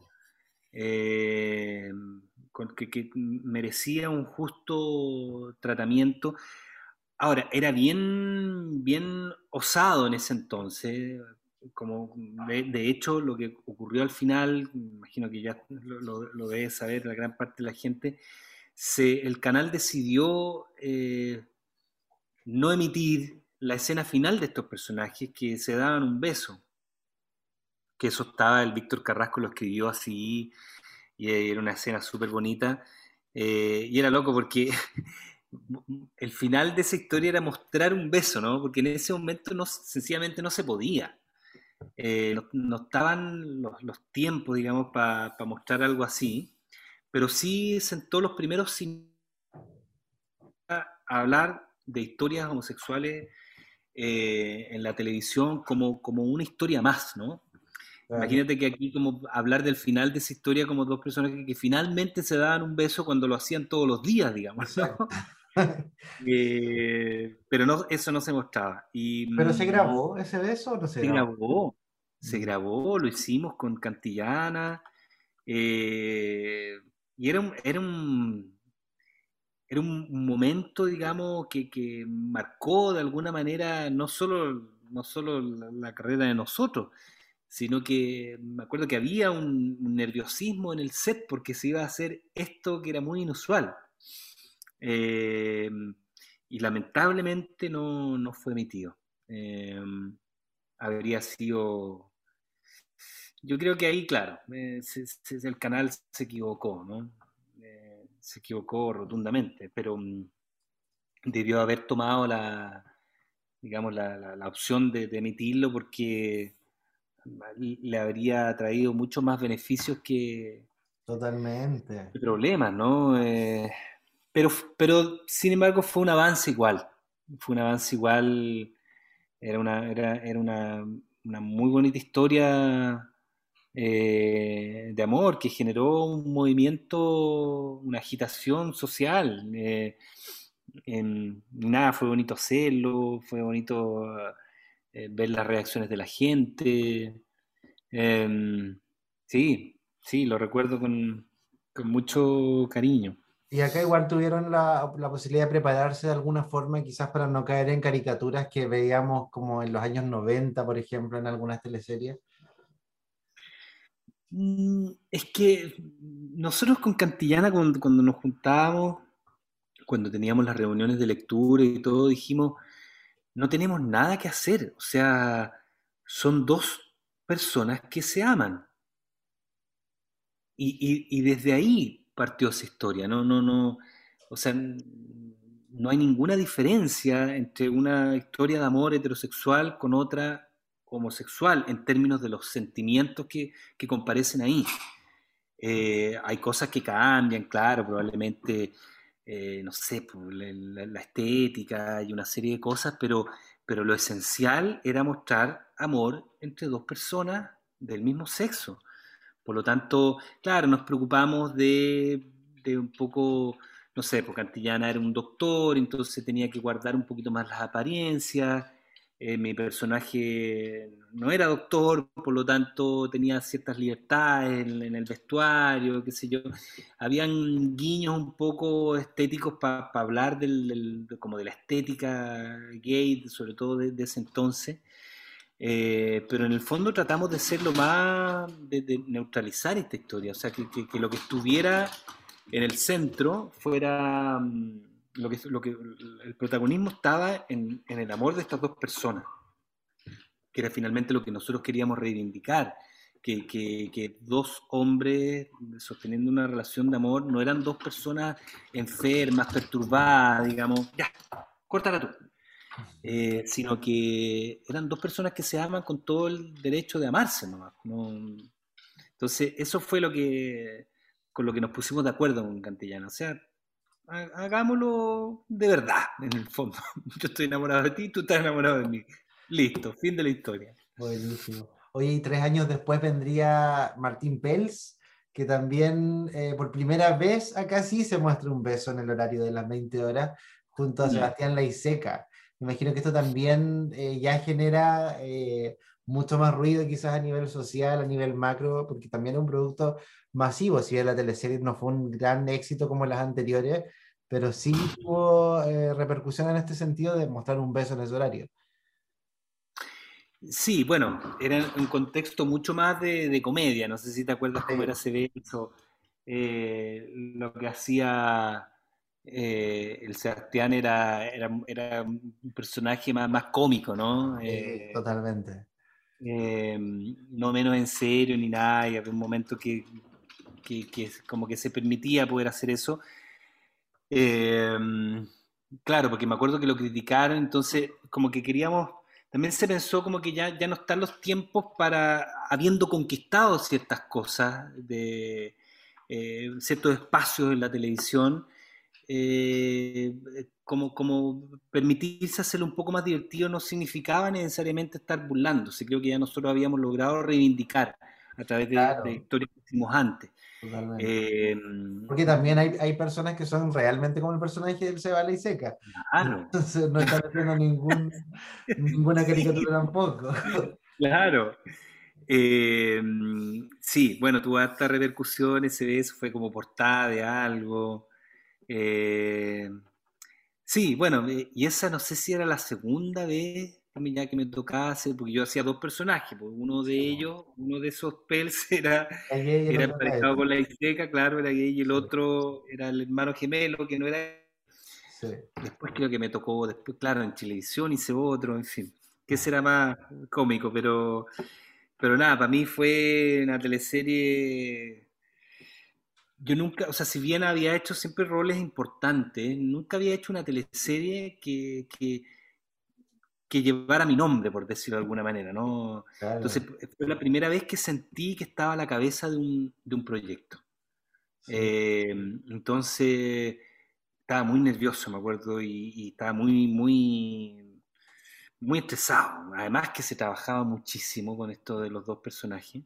Eh, que, que merecía un justo tratamiento Ahora, era bien, bien osado en ese entonces, como de, hecho lo que ocurrió al final, imagino que ya lo, debe saber la gran parte de la gente, se, el canal decidió eh, no emitir la escena final de estos personajes que se daban un beso. que eso estaba, el Víctor Carrasco lo escribió así, y era una escena súper bonita. Eh, y era loco porque el final de esa historia era mostrar un beso, ¿no? Porque en ese momento no, sencillamente no se podía. Eh, no, estaban los, tiempos, digamos, para mostrar algo así, pero sí sentó los primeros sin a hablar de historias homosexuales eh, en la televisión como, como una historia más, ¿no? Imagínate que aquí como hablar del final de esa historia como dos personas que, finalmente se daban un beso cuando lo hacían todos los días, digamos. Eh, pero no, eso no se mostraba. Y, ¿Pero se grabó ese beso o no se, grabó? Se mm. grabó, lo hicimos con Cantillana. Eh, y era un, era un, era un momento, digamos, que, que, marcó de alguna manera no solo, no solo la carrera de nosotros, sino que me acuerdo que había un, nerviosismo en el set porque se iba a hacer esto que era muy inusual. Eh, y lamentablemente no, fue emitido. Eh, habría sido... Yo creo que ahí, claro, eh, el canal se equivocó, ¿no? se equivocó rotundamente, pero mm, debió haber tomado la, digamos, la, opción de, de emitirlo porque le habría traído mucho más beneficios que totalmente problemas, ¿no? Pero, pero sin embargo fue un avance igual, fue un avance igual, era una, era, era una, una muy bonita historia eh, de amor que generó un movimiento, una agitación social. Eh, nada, fue bonito hacerlo, fue bonito eh, ver las reacciones de la gente. Em, sí, sí, lo recuerdo con, mucho cariño. Y acá igual tuvieron la, posibilidad de prepararse de alguna forma, quizás para no caer en caricaturas que veíamos como en los años 90, por ejemplo, en algunas teleseries. Mm, es que nosotros con Cantillana, cuando, cuando, nos juntábamos, cuando teníamos las reuniones de lectura y todo, dijimos, no tenemos nada que hacer. O sea, son dos personas que se aman. Y, desde ahí partió esa historia. No, no, no. O sea, no hay ninguna diferencia entre una historia de amor heterosexual con otra homosexual en términos de los sentimientos que, comparecen ahí. Eh, hay cosas que cambian, claro, probablemente eh, no sé, pues, la, estética y una serie de cosas, pero, pero lo esencial era mostrar amor entre dos personas del mismo sexo. Por lo tanto, claro, nos preocupamos de, de un poco, no sé, porque Antillana era un doctor, entonces tenía que guardar un poquito más las apariencias, eh, mi personaje no era doctor, por lo tanto tenía ciertas libertades en, el vestuario, qué sé yo. Habían guiños un poco estéticos para hablar del, como de la estética gay, sobre todo de, ese entonces. Eh, pero en el fondo tratamos de ser lo más, de, neutralizar esta historia, o sea, que, que, lo que estuviera en el centro fuera... Mm, lo que, lo que el protagonismo estaba en, el amor de estas dos personas, que era finalmente lo que nosotros queríamos reivindicar, que, dos hombres sosteniendo una relación de amor no eran dos personas enfermas, perturbadas, digamos, ya, córtala tú. Eh, sino que eran dos personas que se aman con todo el derecho de amarse nomás. Entonces, eso fue lo que con lo que nos pusimos de acuerdo con Cantillana. O sea, hagámoslo de verdad, en el fondo. Yo estoy enamorado de ti, tú estás enamorado de mí. Listo, fin de la historia. Buenísimo. Oye, y tres años después vendría Martín Pels, que también eh, por primera vez acá sí se muestra un beso en el horario de las 20 horas junto a. Sebastián Laiseca. Me imagino que esto también eh, ya genera eh, mucho más ruido quizás a nivel social, a nivel macro, porque también es un producto masivo, si bien la teleserie no fue un gran éxito como las anteriores, pero sí tuvo eh, repercusión en este sentido de mostrar un beso en ese horario. Sí, bueno, era un contexto mucho más de, comedia, no sé si te acuerdas cómo era ese beso, eh, lo que hacía eh, el Sebastián era, era, un personaje más, más cómico, ¿no? totalmente. eh, no menos en serio ni nada, y había un momento que, que, que como que se permitía poder hacer eso. Eh, claro, porque me acuerdo que lo criticaron, entonces como que queríamos, también se pensó como que ya, ya no están los tiempos para, habiendo conquistado ciertas cosas, de eh, ciertos espacios en la televisión, eh, como, como permitirse hacerlo un poco más divertido no significaba necesariamente estar burlándose. Creo que ya nosotros habíamos logrado reivindicar a través de, Claro. de historias que hicimos antes. Eh, Porque también hay, hay personas que son realmente como el personaje del Seba Ley Seca. claro, Entonces no están haciendo ningún, ninguna caricatura tampoco. claro. Eh, sí, bueno, tuvo harta repercusión ese beso, fue como portada de algo. Eh, sí, bueno, y esa no sé si era la segunda vez también ya que me tocaba hacer, porque yo hacía dos personajes, pues uno de Sí. ellos, uno de esos pels era, era emparejado con la Iseca, claro, era gay, y el otro era el hermano gemelo, que no era Sí. Después creo que me tocó, después, claro, en televisión hice otro, en fin, que será más cómico, pero, pero nada, para mí fue una teleserie. Yo nunca, o sea, si bien había hecho siempre roles importantes, nunca había hecho una teleserie que, que, que llevara mi nombre, por decirlo de alguna manera, ¿no? Claro. Entonces fue la primera vez que sentí que estaba a la cabeza de un, de un proyecto. Sí. Eh, entonces estaba muy nervioso, me acuerdo, y, y estaba muy, muy, muy estresado. Además que se trabajaba muchísimo con esto de los dos personajes.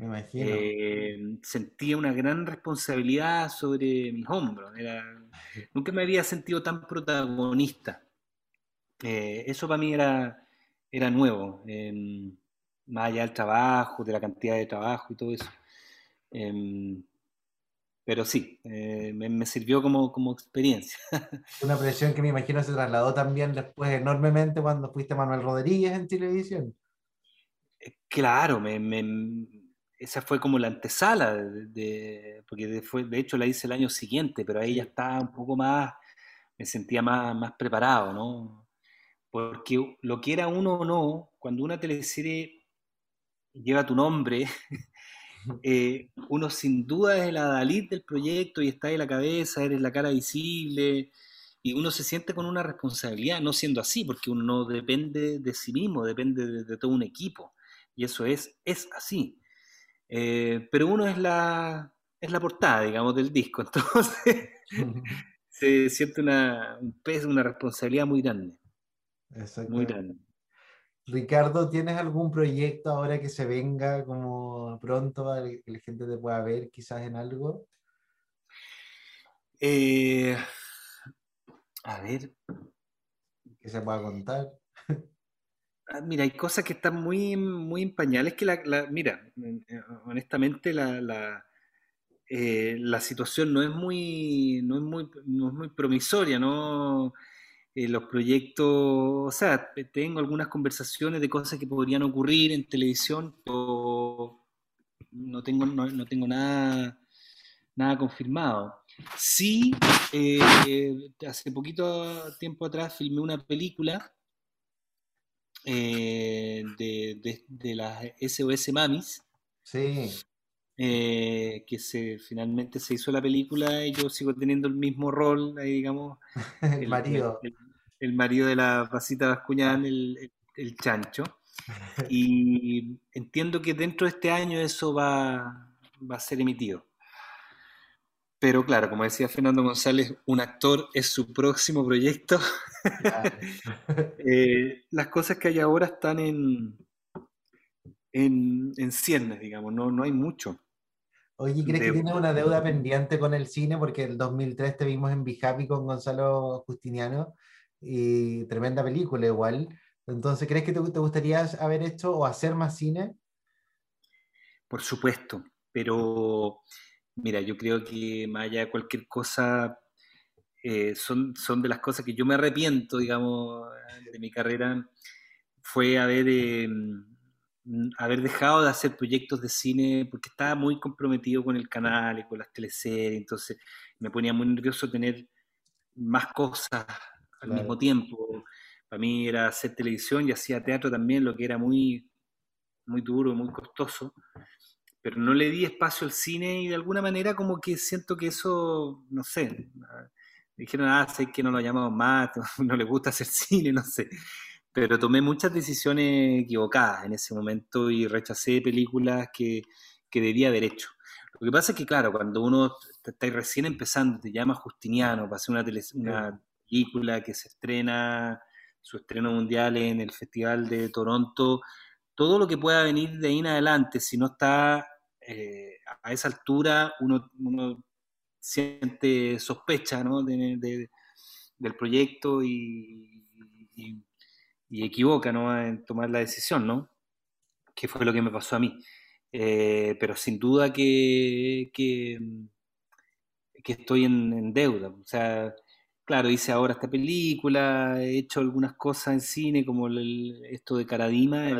Me imagino. Eh, sentía una gran responsabilidad sobre mis hombros. Era, nunca me había sentido tan protagonista. Eh, eso para mí era, era nuevo, eh, más allá del trabajo, de la cantidad de trabajo y todo eso. Eh, pero sí, eh, me, me sirvió como, como experiencia. Una presión que me imagino se trasladó también después enormemente cuando fuiste Manuel Rodríguez en televisión. Claro, me, me- esa fue como la antesala, de, de- porque de, fue- de hecho la hice el año siguiente, pero ahí ya estaba un poco más, me sentía más, más preparado, ¿no? Porque lo que era uno o no, cuando una teleserie lleva tu nombre, eh, uno sin duda es el adalid del proyecto y está ahí la cabeza, eres la cara visible, y uno se siente con una responsabilidad, no siendo así, porque uno no depende de sí mismo, depende de, de todo un equipo, y eso es, es así. Eh, pero uno es la, es la portada, digamos, del disco, entonces se siente una, un peso, una responsabilidad muy grande, muy grande. Ricardo, ¿tienes algún proyecto ahora que se venga como pronto para que la gente te pueda ver quizás en algo? Eh, a ver, Que se pueda contar. Ah, Mira, hay cosas que están muy, muy en pañales que la, la- mira, honestamente la, la, eh, la situación no es muy, no es muy, no es muy promisoria, ¿no? Eh, los proyectos, o sea, tengo algunas conversaciones de cosas que podrían ocurrir en televisión, pero no tengo, no, no tengo nada, nada confirmado. Sí, eh, hace poquito tiempo atrás filmé una película eh, de, de, de las SOS Mamis, Sí, eh, que se, finalmente se hizo la película y yo sigo teniendo el mismo rol, ahí digamos, el el, marido. el- el marido de la Pasita Bascuñán, el, el- el chancho. Y entiendo que dentro de este año eso va, va a ser emitido. Pero claro, como decía Fernando González, un actor es su próximo proyecto. Claro. Eh, las cosas que hay ahora están en, en, en ciernes, digamos, no, no hay mucho. Oye, ¿crees que tienes una deuda pendiente con el cine? Porque el 2003 te vimos en Bijapi con Gonzalo Justiniano y tremenda película igual. Entonces, ¿crees que te, te gustaría haber hecho o hacer más cine? Por supuesto, pero mira, yo creo que más allá de cualquier cosa, eh, son, son de las cosas que yo me arrepiento, digamos, de mi carrera, fue haber, eh, haber dejado de hacer proyectos de cine porque estaba muy comprometido con el canal y con las teleseries, entonces me ponía muy nervioso tener más cosas al Claro. mismo tiempo. Para mí era hacer televisión y hacía teatro también, lo que era muy muy duro, muy costoso, pero no le di espacio al cine y de alguna manera como que siento que eso, no sé, dijeron, ah, sé que no lo llamamos más, no le gusta hacer cine, no sé. Pero tomé muchas decisiones equivocadas en ese momento y rechacé películas que, que debía haber hecho. Lo que pasa es que, claro, cuando uno está recién empezando, te llama Justiniano para hacer una, una película que se estrena, su estreno mundial en el Festival de Toronto, todo lo que pueda venir de ahí en adelante, si no está eh, a esa altura, uno, uno siente sospecha ¿no? del proyecto y, equivoca ¿no? en tomar la decisión, ¿no? que fue lo que me pasó a mí. Eh, pero sin duda que, que, estoy en, deuda. O sea, claro, hice ahora esta película, he hecho algunas cosas en cine, como esto de Caradima.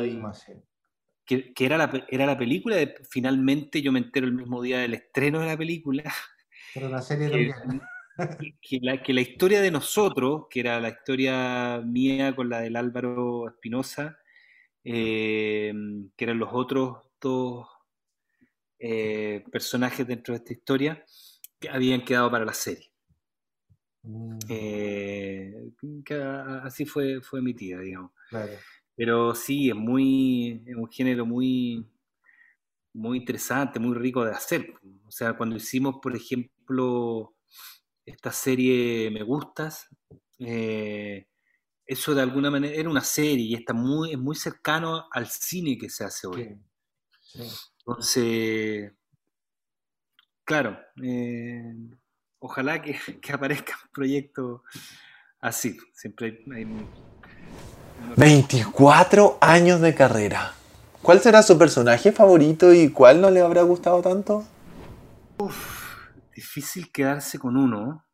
Que, era, la, era la película, finalmente yo me entero el mismo día del estreno de la película. Pero la serie también. Que la, que la historia de nosotros, que era la historia mía con la del Álvaro Espinosa, eh, que eran los otros dos eh, personajes dentro de esta historia, que habían quedado para la serie. Mm. Eh, así fue, fue emitida, digamos. Pero sí, es muy, es un género muy, muy interesante, muy rico de hacer. O sea, cuando hicimos, por ejemplo, esta serie Me Gustas, eh, eso de alguna manera era una serie y está muy, es muy cercano al cine que se hace hoy. Entonces, claro, eh, ojalá que, aparezca un proyecto así. Siempre hay, 24 años de carrera. ¿Cuál será su personaje favorito y cuál no le habrá gustado tanto? difícil quedarse con uno.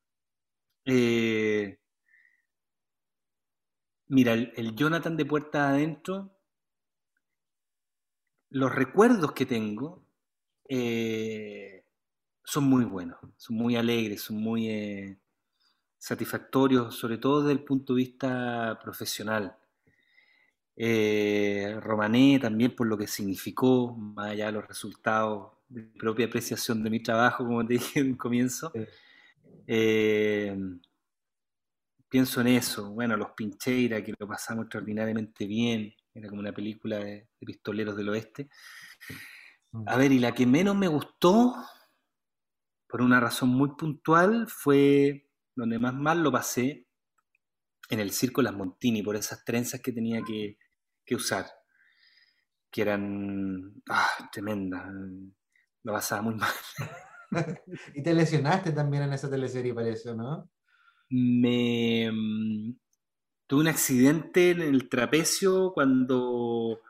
Eh, mira, el, Jonathan de puerta adentro, los recuerdos que tengo eh, son muy buenos, son muy alegres, son muy eh, satisfactorios, sobre todo desde el punto de vista profesional. Eh, Romané también por lo que significó, más allá de los resultados de mi propia apreciación de mi trabajo, como te dije en un comienzo. Eh, pienso en eso, bueno, Los Pincheira, que lo pasamos extraordinariamente bien, era como una película de, pistoleros del oeste. A ver, y la que menos me gustó, por una razón muy puntual, fue donde más mal lo pasé, en el Circo Las Montini, por esas trenzas que tenía que, que usar, que eran ah, tremendas, lo pasaba muy mal. y te lesionaste también en esa teleserie, parece, ¿no? Me mm, tuve un accidente en el trapecio cuando,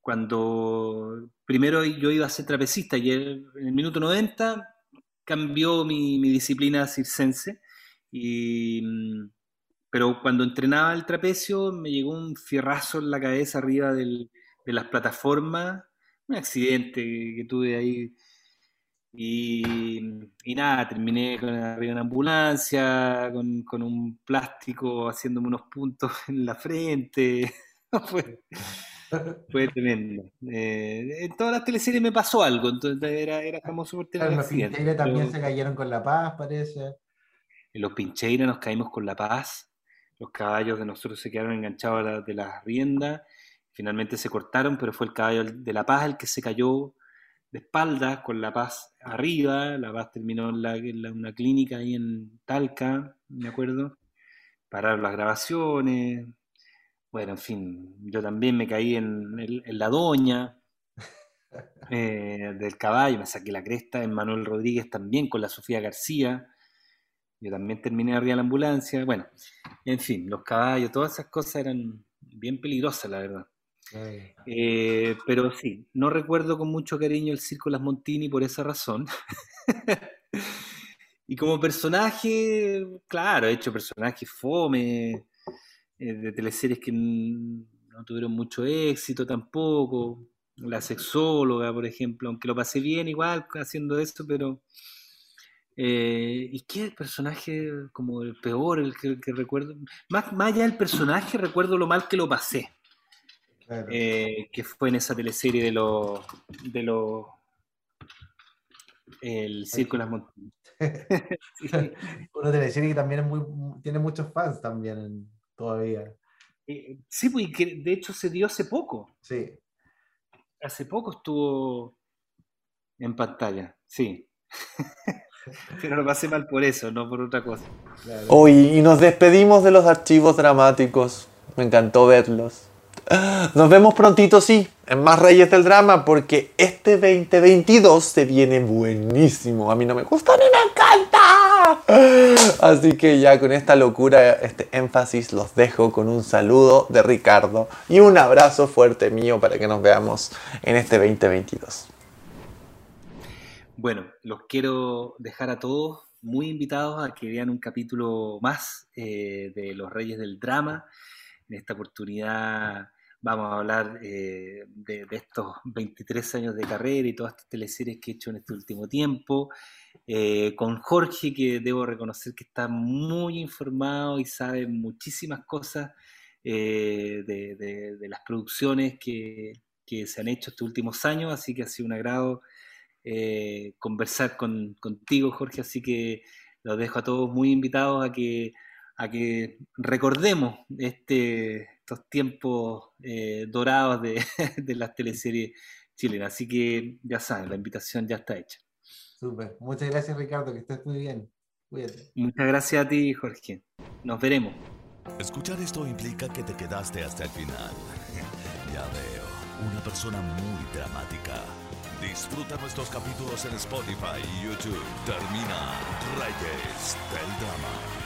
cuando primero yo iba a ser trapecista y en el minuto 90 cambió mi, mi disciplina circense y mm, pero cuando entrenaba el trapecio me llegó un fierrazo en la cabeza arriba de las plataformas, un accidente que, tuve ahí. Y, nada, terminé con, arriba en una ambulancia, con, un plástico haciéndome unos puntos en la frente. fue, tremendo. Eh, en todas las teleseries me pasó algo, entonces era, era famoso por tener Los Pincheira también se cayeron con La Paz, parece. En los Pincheira nos caímos con La Paz los caballos de nosotros se quedaron enganchados de las riendas, finalmente se cortaron, pero fue el caballo de La Paz el que se cayó de espaldas con La Paz arriba, La Paz terminó en, una clínica ahí en Talca, me acuerdo, pararon las grabaciones, bueno, en fin, yo también me caí en, la doña eh, del caballo, me saqué la cresta, en Manuel Rodríguez también con la Sofía García, yo también terminé arriba de la ambulancia. Bueno, en fin, los caballos, todas esas cosas eran bien peligrosas, la verdad. Eh, pero sí, no recuerdo con mucho cariño el Circo Las Montini por esa razón. y como personaje, claro, he hecho personajes fome, eh, de teleseries que no tuvieron mucho éxito tampoco. La sexóloga, por ejemplo, aunque lo pasé bien igual haciendo eso, pero eh, ¿Y qué personaje como el peor, el que, recuerdo? Más, más allá del personaje, recuerdo lo mal que lo pasé. eh, que fue en esa teleserie de los de los el Circo de las Montañas. Una teleserie que también es muy, tiene muchos fans también todavía. Eh, sí, pues que de hecho se dio hace poco. Sí. Hace poco estuvo en pantalla, sí. Pero lo pasé mal por eso, no por otra cosa. Y nos despedimos de los archivos dramáticos. Me encantó verlos. Nos vemos prontito, sí, en más Reyes del Drama, porque este 2022 se viene buenísimo. A mí no me gusta ni me encanta. Así que ya con esta locura, este énfasis, los dejo con un saludo de Ricardo y un abrazo fuerte mío para que nos veamos en este 2022. Bueno, los quiero dejar a todos muy invitados a que vean un capítulo más eh, de Los Reyes del Drama. En esta oportunidad vamos a hablar eh, de, estos 23 años de carrera y todas estas teleseries que he hecho en este último tiempo. Eh, con Jorge, que debo reconocer que está muy informado y sabe muchísimas cosas de, de, las producciones que, que, se han hecho estos últimos años, así que ha sido un agrado eh, conversar con, contigo, Jorge, así que los dejo a todos muy invitados a que, a que recordemos este, estos tiempos eh, dorados de, de las teleseries chilenas. Así que ya saben, la invitación ya está hecha. Súper. Muchas gracias, Ricardo, que estés muy bien. Cuídate. Muchas gracias a ti, Jorge. Nos veremos. Escuchar esto implica que te quedaste hasta el final. ya veo, una persona muy dramática Disfruta nuestros capítulos en Spotify y YouTube. Termina Reyes del Drama.